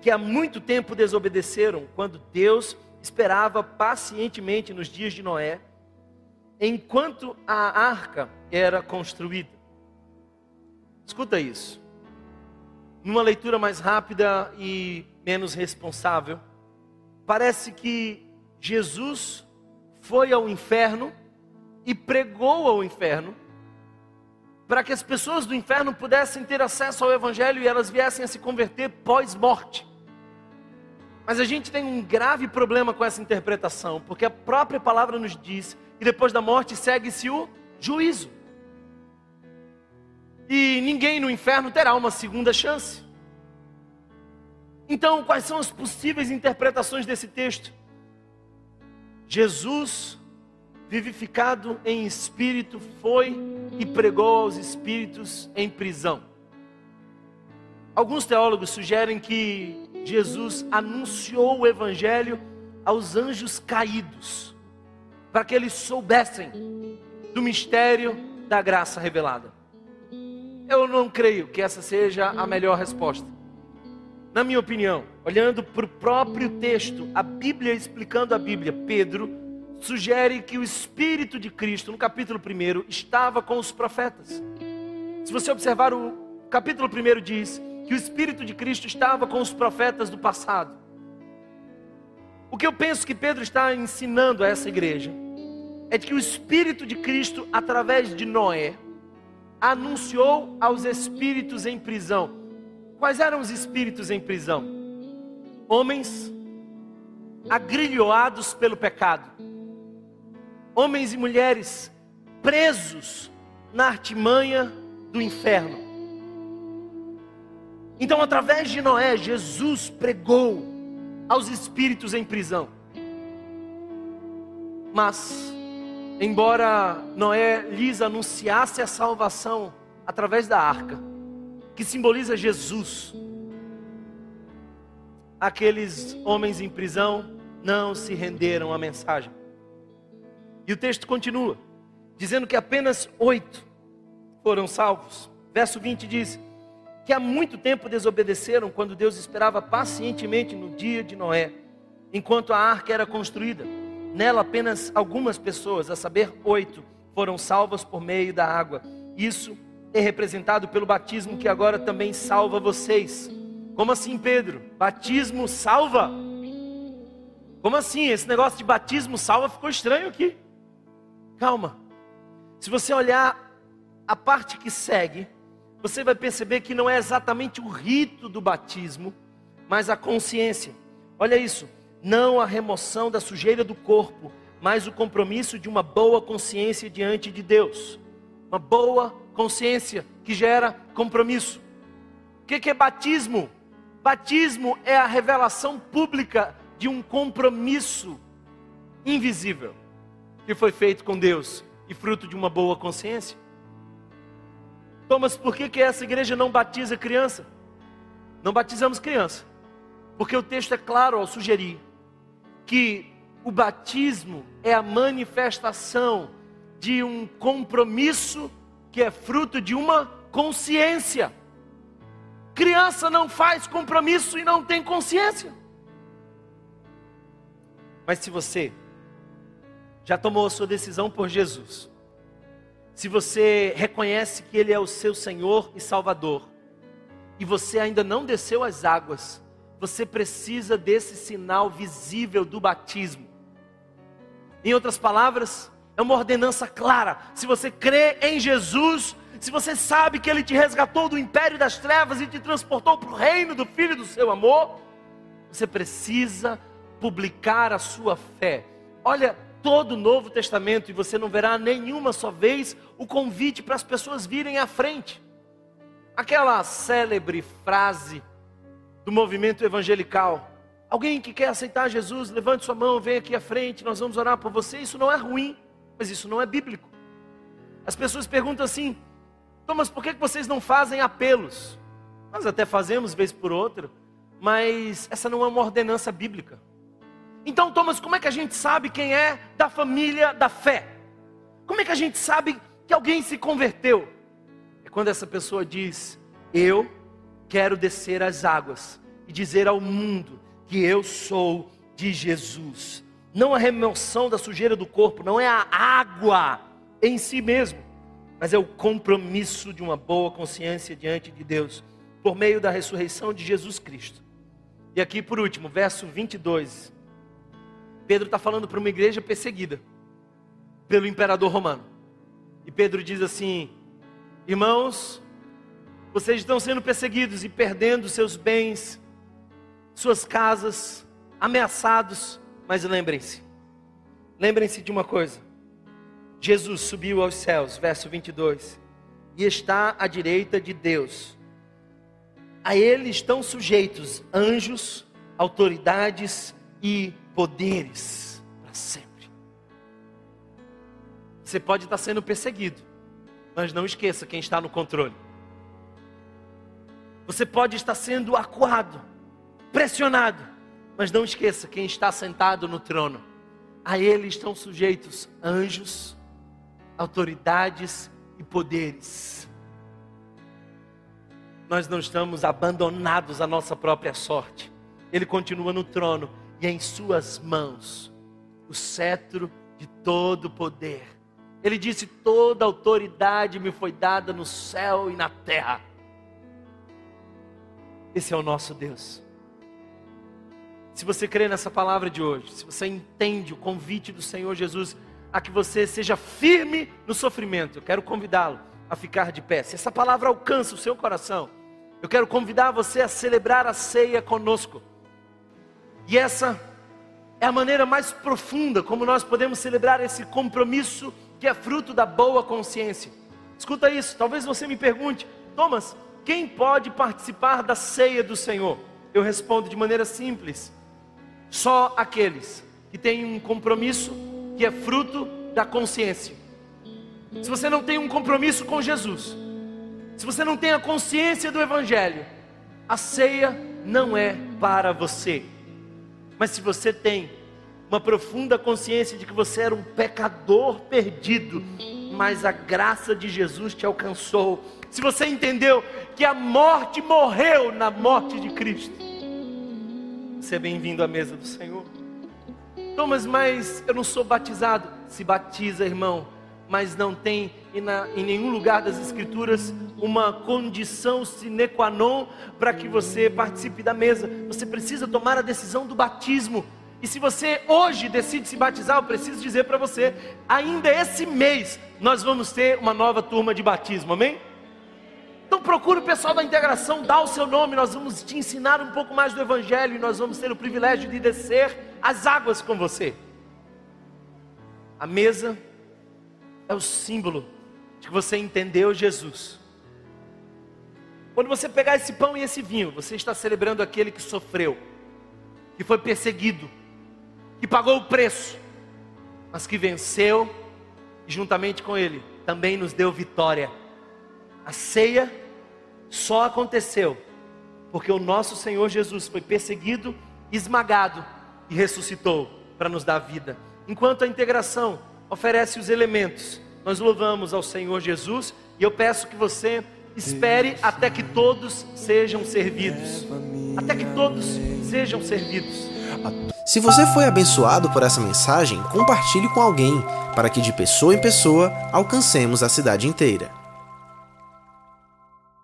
que há muito tempo desobedeceram, quando Deus esperava pacientemente nos dias de Noé, enquanto a arca era construída. Escuta isso. Numa leitura mais rápida e menos responsável, parece que Jesus foi ao inferno e pregou ao inferno para que as pessoas do inferno pudessem ter acesso ao evangelho e elas viessem a se converter pós-morte. Mas a gente tem um grave problema com essa interpretação, porque a própria palavra nos diz que depois da morte segue-se o juízo e ninguém no inferno terá uma segunda chance. Então, quais são as possíveis interpretações desse texto? Jesus, vivificado em espírito, foi e pregou aos espíritos em prisão. Alguns teólogos sugerem que Jesus anunciou o evangelho aos anjos caídos, para que eles soubessem do mistério da graça revelada. Eu não creio que essa seja a melhor resposta. Na minha opinião, olhando para o próprio texto, a Bíblia explicando a Bíblia, Pedro sugere que o Espírito de Cristo, no capítulo 1, estava com os profetas. Se você observar o capítulo 1 diz que o Espírito de Cristo estava com os profetas do passado. O que eu penso que Pedro está ensinando a essa igreja é que o Espírito de Cristo, através de Noé, anunciou aos espíritos em prisão. Quais eram os espíritos em prisão? Homens agrilhoados pelo pecado, homens e mulheres presos na artimanha do inferno. Então, através de Noé, Jesus pregou aos espíritos em prisão. Mas embora Noé lhes anunciasse a salvação através da arca, que simboliza Jesus, aqueles homens em prisão não se renderam à mensagem. E o texto continua, dizendo que apenas oito foram salvos. Verso 20 diz: que há muito tempo desobedeceram quando Deus esperava pacientemente no dia de Noé, enquanto a arca era construída. Nela apenas algumas pessoas, a saber, oito, foram salvas por meio da água. Isso é representado pelo batismo que agora também salva vocês. Como assim, Pedro? Batismo salva? Como assim? Esse negócio de batismo salva ficou estranho aqui. Calma. Se você olhar a parte que segue, você vai perceber que não é exatamente o rito do batismo, mas a consciência. Olha isso não a remoção da sujeira do corpo, mas o compromisso de uma boa consciência diante de Deus. Uma boa consciência que gera compromisso. O que é batismo? Batismo é a revelação pública de um compromisso invisível que foi feito com Deus e fruto de uma boa consciência. Thomas, por que, que essa igreja não batiza criança? Não batizamos criança, porque o texto é claro ao sugerir que o batismo é a manifestação de um compromisso que é fruto de uma consciência. Criança não faz compromisso e não tem consciência. Mas se você já tomou a sua decisão por Jesus, se você reconhece que Ele é o seu Senhor e Salvador, e você ainda não desceu as águas, você precisa desse sinal visível do batismo. Em outras palavras, é uma ordenança clara. Se você crê em Jesus, se você sabe que Ele te resgatou do império das trevas e te transportou para o reino do Filho do seu amor, você precisa publicar a sua fé. Olha, todo o Novo Testamento, e você não verá nenhuma só vez o convite para as pessoas virem à frente. Aquela célebre frase do movimento evangelical: alguém que quer aceitar Jesus, levante sua mão, vem aqui à frente, nós vamos orar por você. Isso não é ruim, mas isso não é bíblico. As pessoas perguntam assim: Thomas, por que vocês não fazem apelos? Nós até fazemos vez por outra, mas essa não é uma ordenança bíblica. Então, Thomas, como é que a gente sabe quem é da família da fé? Como é que a gente sabe que alguém se converteu? É quando essa pessoa diz: Eu quero descer as águas e dizer ao mundo que eu sou de Jesus. Não a remoção da sujeira do corpo, não é a água em si mesmo, mas é o compromisso de uma boa consciência diante de Deus, por meio da ressurreição de Jesus Cristo. E aqui por último, verso 22. Pedro está falando para uma igreja perseguida pelo imperador romano. E Pedro diz assim: Irmãos, vocês estão sendo perseguidos e perdendo seus bens, suas casas, ameaçados, mas lembrem-se, lembrem-se de uma coisa: Jesus subiu aos céus, verso 22, e está à direita de Deus. A ele estão sujeitos anjos, autoridades e poderes para sempre. Você pode estar sendo perseguido, mas não esqueça quem está no controle. Você pode estar sendo acuado, pressionado, mas não esqueça quem está sentado no trono. A ele estão sujeitos anjos, autoridades e poderes. Nós não estamos abandonados à nossa própria sorte. Ele continua no trono e em suas mãos o cetro de todo poder. Ele disse: Toda autoridade me foi dada no céu e na terra. Esse é o nosso Deus. Se você crê nessa palavra de hoje, se você entende o convite do Senhor Jesus a que você seja firme no sofrimento. Eu quero convidá-lo a ficar de pé. Se essa palavra alcança o seu coração, eu quero convidar você a celebrar a ceia conosco. E essa é a maneira mais profunda como nós podemos celebrar esse compromisso que é fruto da boa consciência. Escuta isso, talvez você me pergunte, Thomas, quem pode participar da ceia do Senhor? Eu respondo de maneira simples: só aqueles que têm um compromisso que é fruto da consciência. Se você não tem um compromisso com Jesus, se você não tem a consciência do Evangelho, a ceia não é para você. Mas se você tem uma profunda consciência de que você era um pecador perdido, mas a graça de Jesus te alcançou, se você entendeu que a morte morreu na morte de Cristo, você é bem-vindo à mesa do Senhor. Thomas, mas eu não sou batizado. Se batiza, irmão, mas não tem em, na, em nenhum lugar das Escrituras uma condição sine qua non para que você participe da mesa. Você precisa tomar a decisão do batismo. E se você hoje decide se batizar, eu preciso dizer para você, ainda esse mês nós vamos ter uma nova turma de batismo, amém? Então procure o pessoal da integração, dá o seu nome, nós vamos te ensinar um pouco mais do Evangelho e nós vamos ter o privilégio de descer as águas com você. A mesa é o símbolo que você entendeu Jesus. Quando você pegar esse pão e esse vinho, você está celebrando aquele que sofreu, que foi perseguido, que pagou o preço, mas que venceu e juntamente com ele também nos deu vitória. A ceia só aconteceu porque o nosso Senhor Jesus foi perseguido, esmagado e ressuscitou para nos dar vida. Enquanto a integração oferece os elementos nós louvamos ao Senhor Jesus e eu peço que você espere até que todos sejam servidos. Até que todos sejam servidos. Se você foi abençoado por essa mensagem, compartilhe com alguém, para que de pessoa em pessoa alcancemos a cidade inteira.